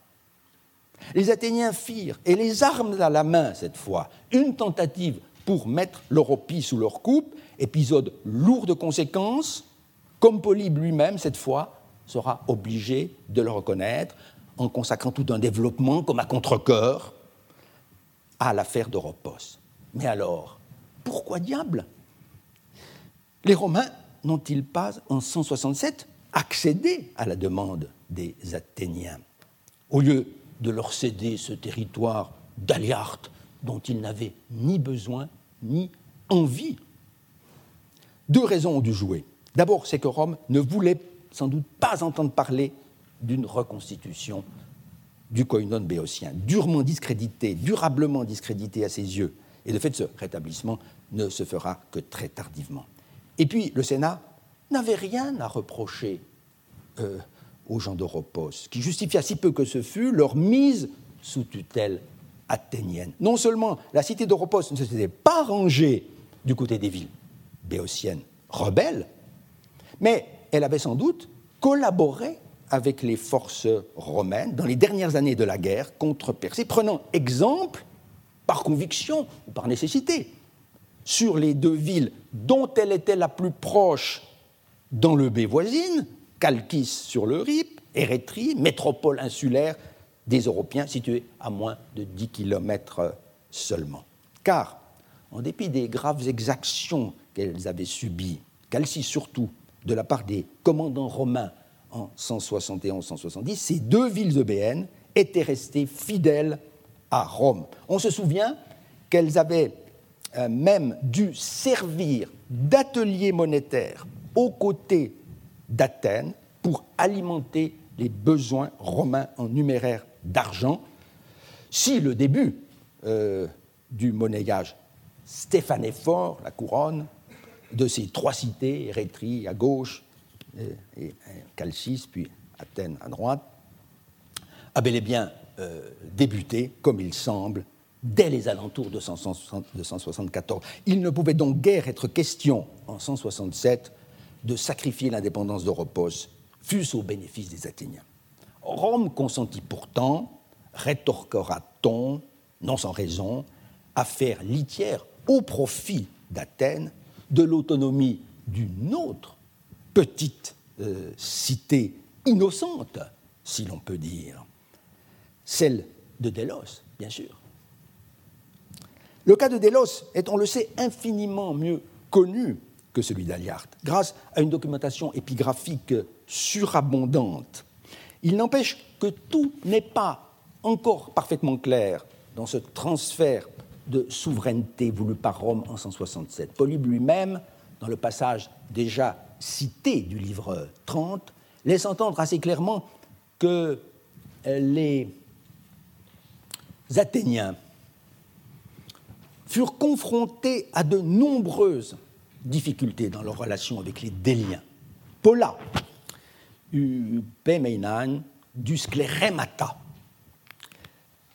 les Athéniens firent, et les armes à la main cette fois, une tentative pour mettre l'Europie sous leur coupe, épisode lourd de conséquences, comme Polybe lui-même cette fois sera obligé de le reconnaître en consacrant tout un développement comme à contre-coeur à l'affaire d'Oropos. Mais alors, pourquoi diable les Romains n'ont-ils pas, en 167, accédé à la demande des Athéniens Au lieu de leur céder ce territoire d'Aliarte dont ils n'avaient ni besoin ni envie? Deux raisons ont dû jouer. D'abord, c'est que Rome ne voulait sans doute pas entendre parler d'une reconstitution du koinon béotien, durement discrédité, durablement discrédité à ses yeux. Et de fait, ce rétablissement ne se fera que très tardivement. Et puis le Sénat n'avait rien à reprocher euh, aux gens d'Europos, qui justifia si peu que ce fût leur mise sous tutelle athénienne. Non seulement la cité d'Europos ne s'était pas rangée du côté des villes béotiennes rebelles, mais elle avait sans doute collaboré avec les forces romaines dans les dernières années de la guerre contre Persée, prenant exemple par conviction ou par nécessité sur les deux villes dont elle était la plus proche dans le baie voisine, Calchis sur le Rip, Érétrie, métropole insulaire des Européens située à moins de 10 km seulement. Car, en dépit des graves exactions qu'elles avaient subies, Calcis surtout, de la part des commandants romains en 171-170, ces deux villes eubéennes étaient restées fidèles On se souvient qu'elles avaient euh, même dû servir d'atelier monétaire aux côtés d'Athènes pour alimenter les besoins romains en numéraire d'argent, si le début euh, du monnayage stéphanéphore, la couronne, de ces trois cités, Érétrie à gauche, et, Calcis, puis Athènes à droite, a bel et bien euh, débuté, comme il semble, dès les alentours de 174. Il ne pouvait donc guère être question, en 167, de sacrifier l'indépendance d'Europos, fût-ce au bénéfice des Athéniens. Rome consentit pourtant, rétorquera-t-on, non sans raison, à faire litière au profit d'Athènes de l'autonomie d'une autre petite euh, cité innocente, si l'on peut dire, celle de Délos, bien sûr. Le cas de Délos est, on le sait, infiniment mieux connu que celui d'Aliart, grâce à une documentation épigraphique surabondante. Il n'empêche que tout n'est pas encore parfaitement clair dans ce transfert de souveraineté voulu par Rome en 167. Polybe lui-même, dans le passage déjà cité du livre 30, laisse entendre assez clairement que les Athéniens furent confrontés à de nombreuses difficultés dans leur relation avec les Déliens. Paula, pemeinan, dus scleremata,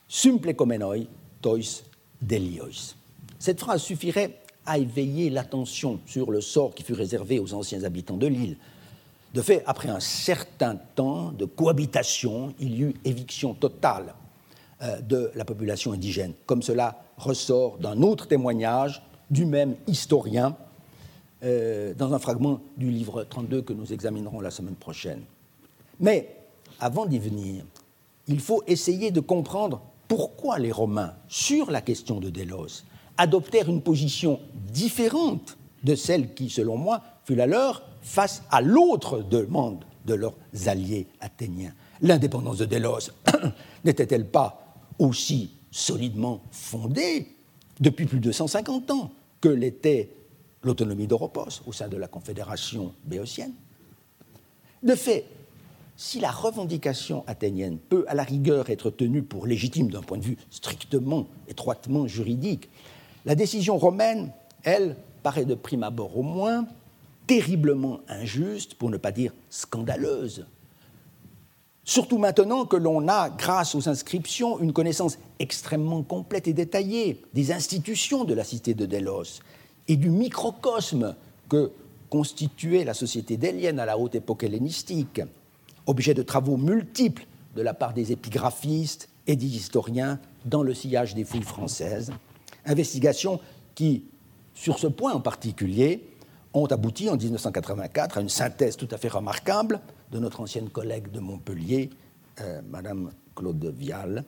sumplecomenoi tois deliois. Cette phrase suffirait à éveiller l'attention sur le sort qui fut réservé aux anciens habitants de l'île. De fait, après un certain temps de cohabitation, il y eut éviction totale de la population indigène, comme cela ressort d'un autre témoignage du même historien euh, dans un fragment du livre 32 que nous examinerons la semaine prochaine. Mais avant d'y venir, il faut essayer de comprendre pourquoi les Romains, sur la question de Délos, adoptèrent une position différente de celle qui, selon moi, fut la leur face à l'autre demande de leurs alliés athéniens. L'indépendance de Délos n'était-elle pas aussi solidement fondée depuis plus de 150 ans que l'était l'autonomie d'Europos au sein de la Confédération béotienne De fait, si la revendication athénienne peut à la rigueur être tenue pour légitime d'un point de vue strictement, étroitement juridique, la décision romaine, elle, paraît de prime abord au moins terriblement injuste, pour ne pas dire scandaleuse. Surtout maintenant que l'on a, grâce aux inscriptions, une connaissance extrêmement complète et détaillée des institutions de la cité de Délos et du microcosme que constituait la société délienne à la haute époque hellénistique. Objet de travaux multiples de la part des épigraphistes et des historiens dans le sillage des fouilles françaises, investigations qui, sur ce point en particulier, ont abouti en 1984 à une synthèse tout à fait remarquable de notre ancienne collègue de Montpellier, euh, Madame Claude Vial,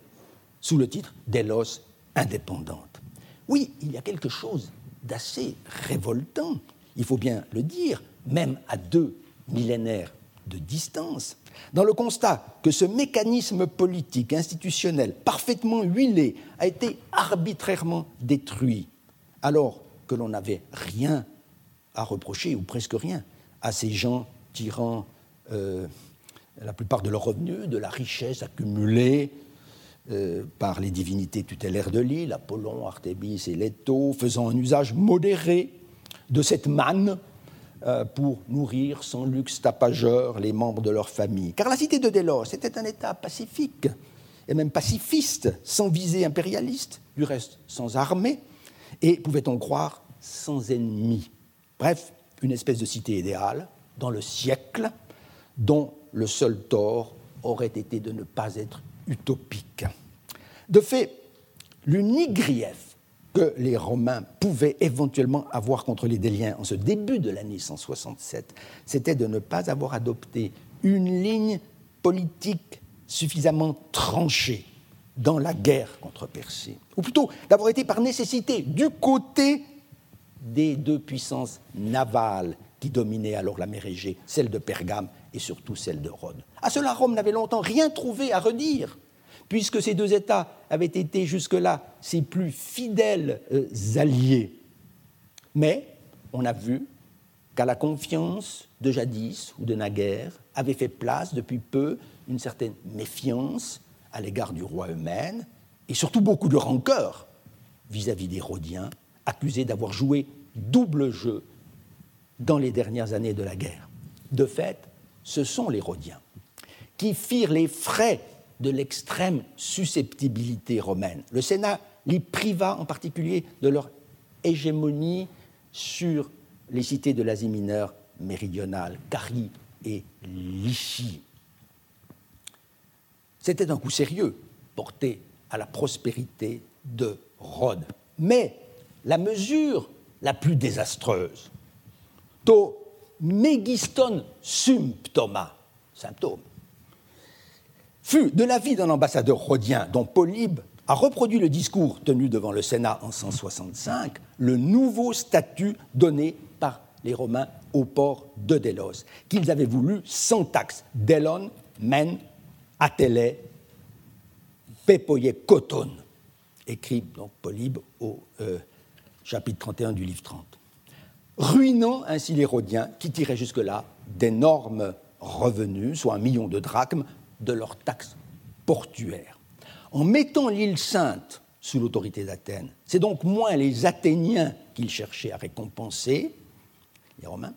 sous le titre Délos indépendante. Oui, il y a quelque chose d'assez révoltant, il faut bien le dire, même à deux millénaires de distance, dans le constat que ce mécanisme politique, institutionnel, parfaitement huilé, a été arbitrairement détruit, alors que l'on n'avait rien à reprocher, ou presque rien, à ces gens tirant euh, la plupart de leurs revenus, de la richesse accumulée euh, par les divinités tutélaires de l'île, Apollon, Artémis et Leto, faisant un usage modéré de cette manne euh, pour nourrir sans luxe tapageur les membres de leur famille. Car la cité de Délos était un État pacifique, et même pacifiste, sans visée impérialiste, du reste sans armée, et, pouvait-on croire, sans ennemis. Bref, une espèce de cité idéale dans le siècle dont le seul tort aurait été de ne pas être utopique. De fait, l'unique grief que les Romains pouvaient éventuellement avoir contre les Déliens en ce début de l'année 167, c'était de ne pas avoir adopté une ligne politique suffisamment tranchée dans la guerre contre Persée, ou plutôt d'avoir été par nécessité du côté des deux puissances navales qui dominaient alors la mer Égée, celle de Pergame et surtout celle de Rhodes. À cela, Rome n'avait longtemps rien trouvé à redire puisque ces deux États avaient été jusque-là ses plus fidèles euh, alliés. Mais on a vu qu'à la confiance de jadis ou de naguère avait fait place depuis peu une certaine méfiance à l'égard du roi Eumène et surtout beaucoup de rancœur vis-à-vis des Rhodiens, accusés d'avoir joué double jeu dans les dernières années de la guerre. De fait, ce sont les Rhodiens qui firent les frais de l'extrême susceptibilité romaine. Le Sénat les priva en particulier de leur hégémonie sur les cités de l'Asie mineure méridionale, Carie et Lycie. C'était un coup sérieux porté à la prospérité de Rhodes. La mesure la plus désastreuse, to megiston symptoma, symptôme, fut de l'avis d'un ambassadeur rhodien dont Polybe a reproduit le discours tenu devant le Sénat en 165, le nouveau statut donné par les Romains au port de Délos, qu'ils avaient voulu sans taxe, Delon, men, atele, pepoye, coton, écrit donc Polybe au euh, chapitre 31 du livre 30. Ruinant ainsi les Rhodiens qui tiraient jusque-là d'énormes revenus, soit un million de drachmes, de leurs taxes portuaires. En mettant l'île sainte sous l'autorité d'Athènes, c'est donc moins les Athéniens qu'ils cherchaient à récompenser, les Romains,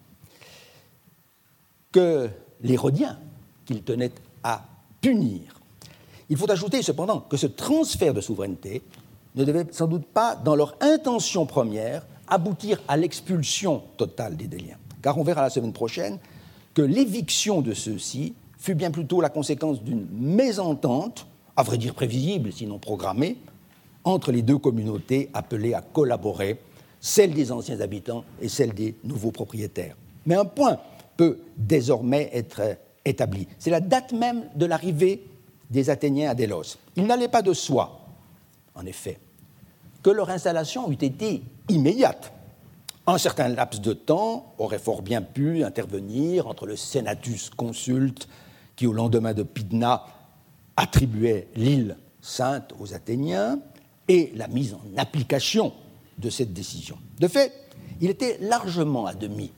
que les Rhodiens qu'ils tenaient à punir. Il faut ajouter cependant que ce transfert de souveraineté ne devait sans doute pas, dans leur intention première, aboutir à l'expulsion totale des Déliens. Car on verra la semaine prochaine que l'éviction de ceux-ci fut bien plutôt la conséquence d'une mésentente, à vrai dire prévisible, sinon programmée, entre les deux communautés appelées à collaborer, celle des anciens habitants et celle des nouveaux propriétaires. Mais un point peut désormais être établi. C'est la date même de l'arrivée des Athéniens à Délos. Il n'allait pas de soi, en effet, que leur installation eût été immédiate. Un certain laps de temps aurait fort bien pu intervenir entre le Senatus consulte, qui au lendemain de Pydna attribuait l'île sainte aux Athéniens, et la mise en application de cette décision. De fait, il était largement admis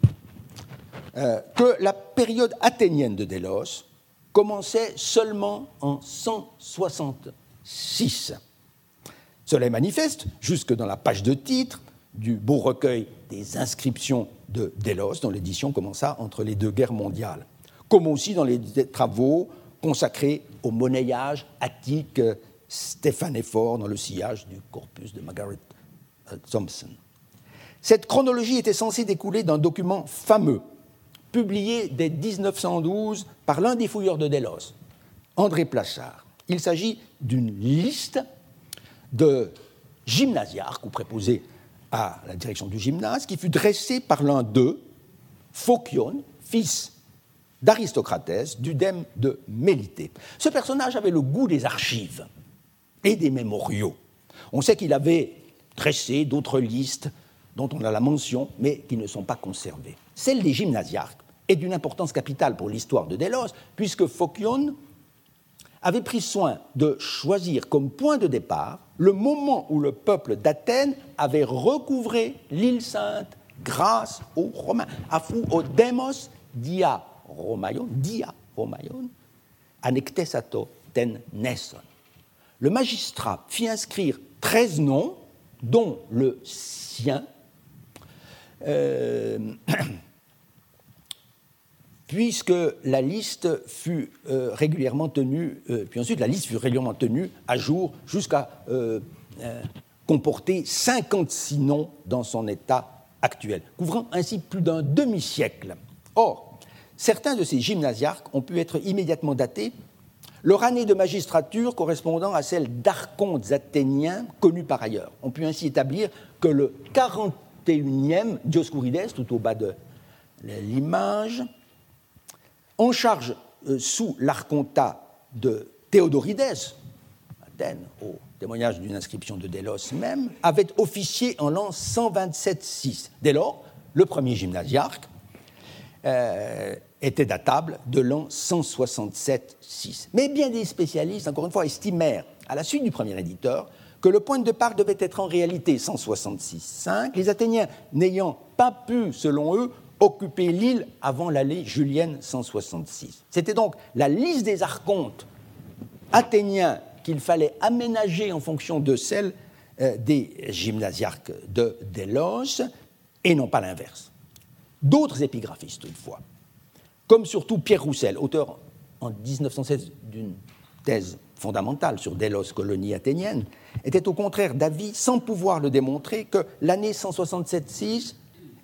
euh, que la période athénienne de Délos commençait seulement en 166. Cela est manifeste jusque dans la page de titre du beau recueil des inscriptions de Délos, dont l'édition commença entre les deux guerres mondiales, comme aussi dans les travaux consacrés au monnayage attique stéphanéphore dans le sillage du corpus de Margaret euh, Thompson. Cette chronologie était censée découler d'un document fameux, publié dès 1912 par l'un des fouilleurs de Délos, André Plachard. Il s'agit d'une liste de gymnasiarques ou préposés à la direction du gymnase qui fut dressée par l'un d'eux, Phocion, fils d'Aristocratès, d'Udème de Mélité. Ce personnage avait le goût des archives et des mémoriaux. On sait qu'il avait dressé d'autres listes dont on a la mention, mais qui ne sont pas conservées. Celle des gymnasiarques est d'une importance capitale pour l'histoire de Délos, puisque Phocion avait pris soin de choisir comme point de départ le moment où le peuple d'Athènes avait recouvré l'île sainte grâce aux Romains. Afou au demos dia Romaion, dia Romaion, anectesato ten nesson. Le magistrat fit inscrire 13 noms, dont le sien, euh, puisque la liste fut euh, régulièrement tenue, euh, puis ensuite la liste fut régulièrement tenue à jour jusqu'à euh, comporter 56 noms dans son état actuel, couvrant ainsi plus d'un demi-siècle. Or, certains de ces gymnasiarques ont pu être immédiatement datés, leur année de magistrature correspondant à celle d'archontes athéniens connus par ailleurs. On peut ainsi établir que le 41e Dioscurides, tout au bas de l'image, en charge euh, sous l'archontat de Théodorides, Athènes, au témoignage d'une inscription de Délos même, avait officié en l'an 127-6. Dès lors, le premier gymnasiarque euh, était datable de l'an 167-6. Mais bien des spécialistes, encore une fois, estimèrent, à la suite du premier éditeur, que le point de départ devait être en réalité 166-5, les Athéniens n'ayant pas pu, selon eux, occuper l'île avant l'allée julienne 166. C'était donc la liste des archontes athéniens qu'il fallait aménager en fonction de celle euh, des gymnasiarques de Délos, et non pas l'inverse. D'autres épigraphistes, toutefois, comme surtout Pierre Roussel, auteur en 1916 d'une thèse fondamentale sur Délos, colonie athénienne, était au contraire d'avis, sans pouvoir le démontrer, que l'année 167-6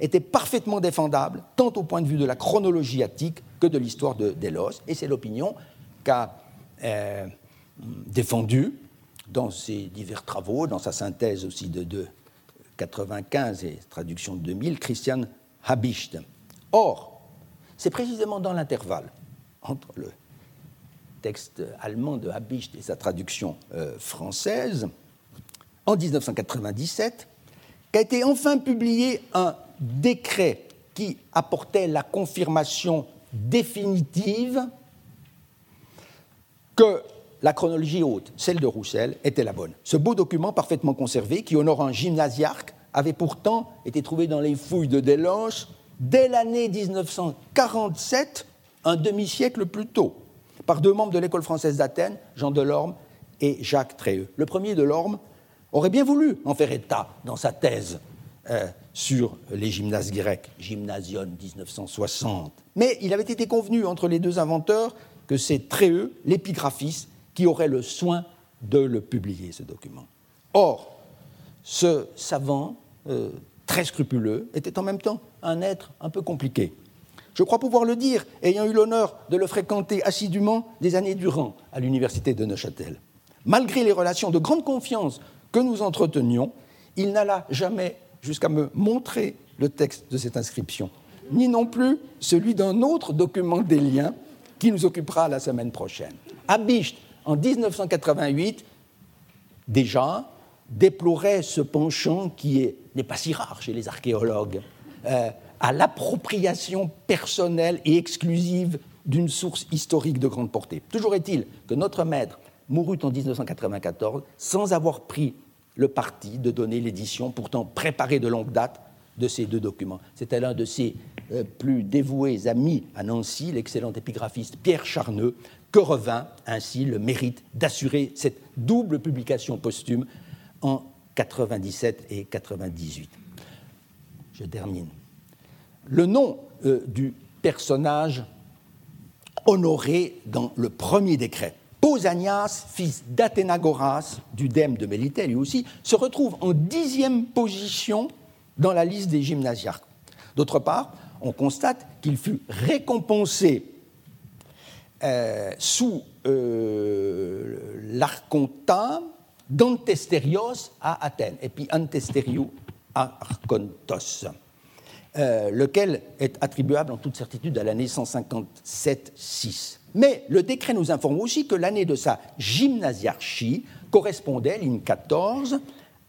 était parfaitement défendable, tant au point de vue de la chronologie attique que de l'histoire de Délos. Et c'est l'opinion qu'a euh, défendue dans ses divers travaux, dans sa synthèse aussi de, 1995 et traduction de 2000, Christian Habicht. Or, c'est précisément dans l'intervalle entre le texte allemand de Habicht et sa traduction euh, française, en 1997, qu'a été enfin publié un décret qui apportait la confirmation définitive que la chronologie haute, celle de Roussel, était la bonne. Ce beau document parfaitement conservé, qui honore un gymnasiarque, avait pourtant été trouvé dans les fouilles de Delange dès l'année 1947, un demi-siècle plus tôt, par deux membres de l'école française d'Athènes, Jean Delorme et Jacques Tréheux. Le premier, Delorme, aurait bien voulu en faire état dans sa thèse euh, sur les gymnases grecs, Gymnasion 1960. Mais il avait été convenu entre les deux inventeurs que c'est Tréheux, l'épigraphiste, qui aurait le soin de le publier, ce document. Or, ce savant, euh, très scrupuleux, était en même temps un être un peu compliqué. Je crois pouvoir le dire, ayant eu l'honneur de le fréquenter assidûment des années durant à l'université de Neuchâtel. Malgré les relations de grande confiance que nous entretenions, il n'alla jamais jusqu'à me montrer le texte de cette inscription, ni non plus celui d'un autre document des liens qui nous occupera la semaine prochaine. À Bicht, en 1988, déjà, déplorait ce penchant qui n'est pas si rare chez les archéologues, euh, à l'appropriation personnelle et exclusive d'une source historique de grande portée. Toujours est-il que notre maître mourut en 1994 sans avoir pris le parti de donner l'édition pourtant préparée de longue date de ces deux documents. C'était l'un de ses euh, plus dévoués amis à Nancy, l'excellent épigraphiste Pierre Charneux, que revint ainsi le mérite d'assurer cette double publication posthume en 97 et 98. Je termine. Le nom euh, du personnage honoré dans le premier décret Pausanias, fils d'Athénagoras, du dème de Mélité, lui aussi, se retrouve en dixième position dans la liste des gymnasiarques. D'autre part, on constate qu'il fut récompensé euh, sous euh, d'Antesterios à Athènes, et puis Antesteriou à Archontos, euh, lequel est attribuable en toute certitude à l'année 157-6. Mais le décret nous informe aussi que l'année de sa gymnasiarchie correspondait, ligne 14,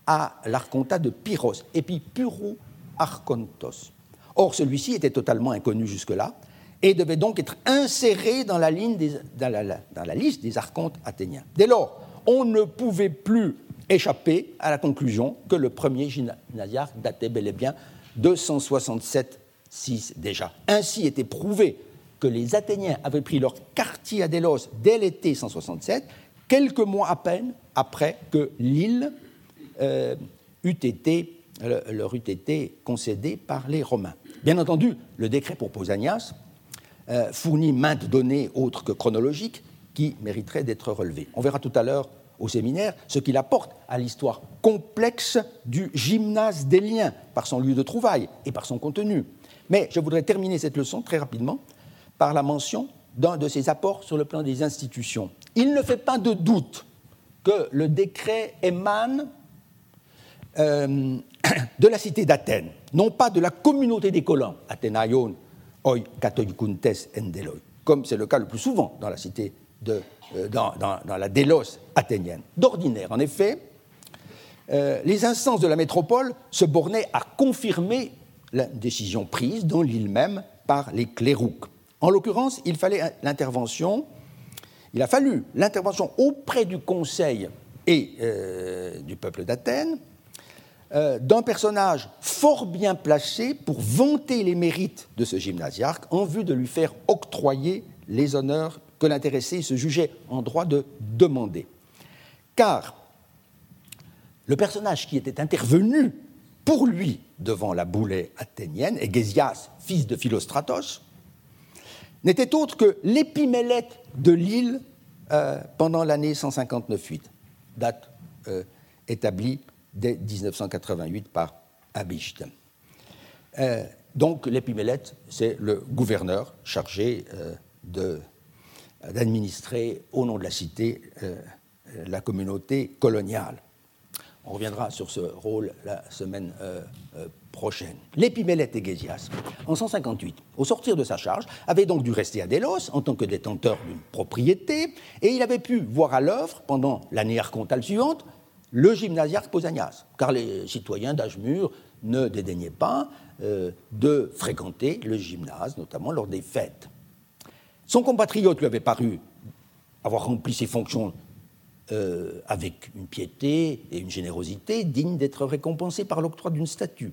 à l'archontat de Pyros, et puis Pyrou Archontos. Or, celui-ci était totalement inconnu jusque-là et devait donc être inséré dans la, ligne dans, la, liste des archontes athéniens. Dès lors, on ne pouvait plus échapper à la conclusion que le premier gymnasiarque datait bel et bien de 167-6 déjà. Ainsi était prouvé que les Athéniens avaient pris leur quartier à Délos dès l'été 167, quelques mois à peine après que l'île euh, leur eût été concédée par les Romains. Bien entendu, le décret pour Pausanias euh, fournit maintes données autres que chronologiques qui mériteraient d'être relevées. On verra tout à l'heure au séminaire ce qu'il apporte à l'histoire complexe du gymnase des liens par son lieu de trouvaille et par son contenu. Mais je voudrais terminer cette leçon très rapidement par la mention d'un de ses apports sur le plan des institutions. Il ne fait pas de doute que le décret émane euh, de la cité d'Athènes, non pas de la communauté des colons, Athénaïon, oi katoikuntes endeloi, comme c'est le cas le plus souvent dans la cité euh, dans, la Délos athénienne. D'ordinaire, en effet, euh, les instances de la métropole se bornaient à confirmer la décision prise dans l'île même par les clérouques. En l'occurrence, il fallait l'intervention, il a fallu l'intervention auprès du Conseil et euh, du peuple d'Athènes d'un personnage fort bien placé pour vanter les mérites de ce gymnasiarque en vue de lui faire octroyer les honneurs que l'intéressé se jugeait en droit de demander. Car le personnage qui était intervenu pour lui devant la boulée athénienne, Egésias, fils de Philostratos, n'était autre que l'épimélète de l'île euh, pendant l'année 159-8, date euh, établie dès 1988 par Abicht. Euh, donc l'épimélète, c'est le gouverneur chargé d'administrer au nom de la cité la communauté coloniale. On reviendra sur ce rôle la semaine prochaine. L'épimélète Égésias, en 158, au sortir de sa charge, avait donc dû rester à Délos en tant que détenteur d'une propriété, et il avait pu voir à l'œuvre, pendant l'année archontale suivante, le gymnasiarque Posanias, car les citoyens d'âge ne dédaignaient pas euh, de fréquenter le gymnase, notamment lors des fêtes. Son compatriote lui avait paru avoir rempli ses fonctions euh, avec une piété et une générosité dignes d'être récompensées par l'octroi d'une statue.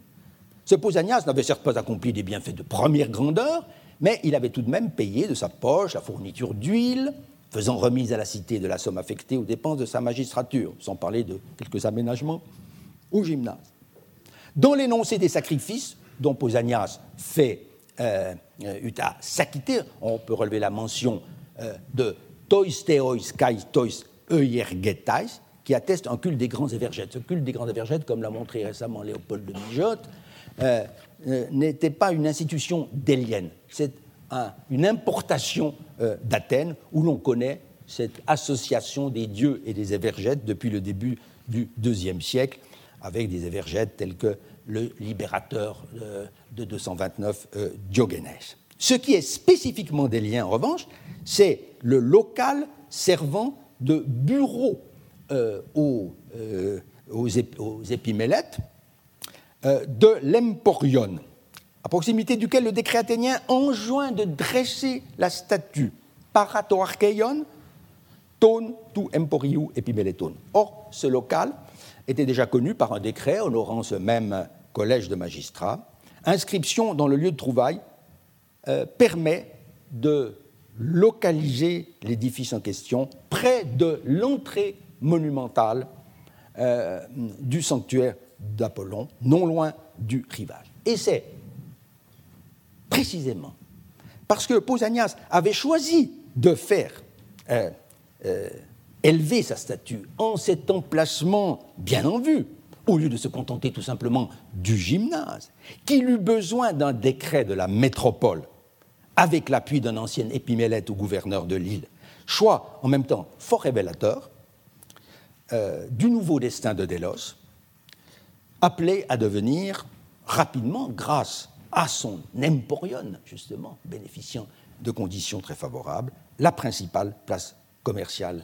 Ce Pausanias n'avait certes pas accompli des bienfaits de première grandeur, mais il avait tout de même payé de sa poche la fourniture d'huile, faisant remise à la cité de la somme affectée aux dépenses de sa magistrature, sans parler de quelques aménagements au gymnase. Dans l'énoncé des sacrifices dont Pausanias fait euh, à s'acquitter, on peut relever la mention euh, de tois theois kai tois euergetais, qui atteste un culte des grands évergètes. Ce culte des grands évergètes, comme l'a montré récemment Léopold de Mijotte, euh, euh, n'était pas une institution délienne. C'est une importation euh, d'Athènes où l'on connaît cette association des dieux et des évergètes depuis le début du IIe siècle, avec des évergètes tels que le libérateur de 229 Diogénès. Ce qui est spécifiquement déliens, en revanche, c'est le local servant de bureau aux, aux, épimélètes euh, de l'Emporion, à proximité duquel le décret athénien enjoint de dresser la statue Paratoarcheion ton tu emporiu epimeleton. Or, ce local était déjà connu par un décret honorant ce même collège de magistrats. Inscription dans le lieu de trouvaille euh, permet de localiser l'édifice en question près de l'entrée monumentale euh, du sanctuaire d'Apollon, non loin du rivage. Et c'est précisément parce que Pausanias avait choisi de faire euh, élever sa statue en cet emplacement bien en vue, au lieu de se contenter tout simplement du gymnase, qu'il eut besoin d'un décret de la métropole, avec l'appui d'un ancien épimélète ou gouverneur de l'île, choix en même temps fort révélateur euh, du nouveau destin de Délos, appelé à devenir rapidement, grâce à son emporion, justement, bénéficiant de conditions très favorables, la principale place commerciale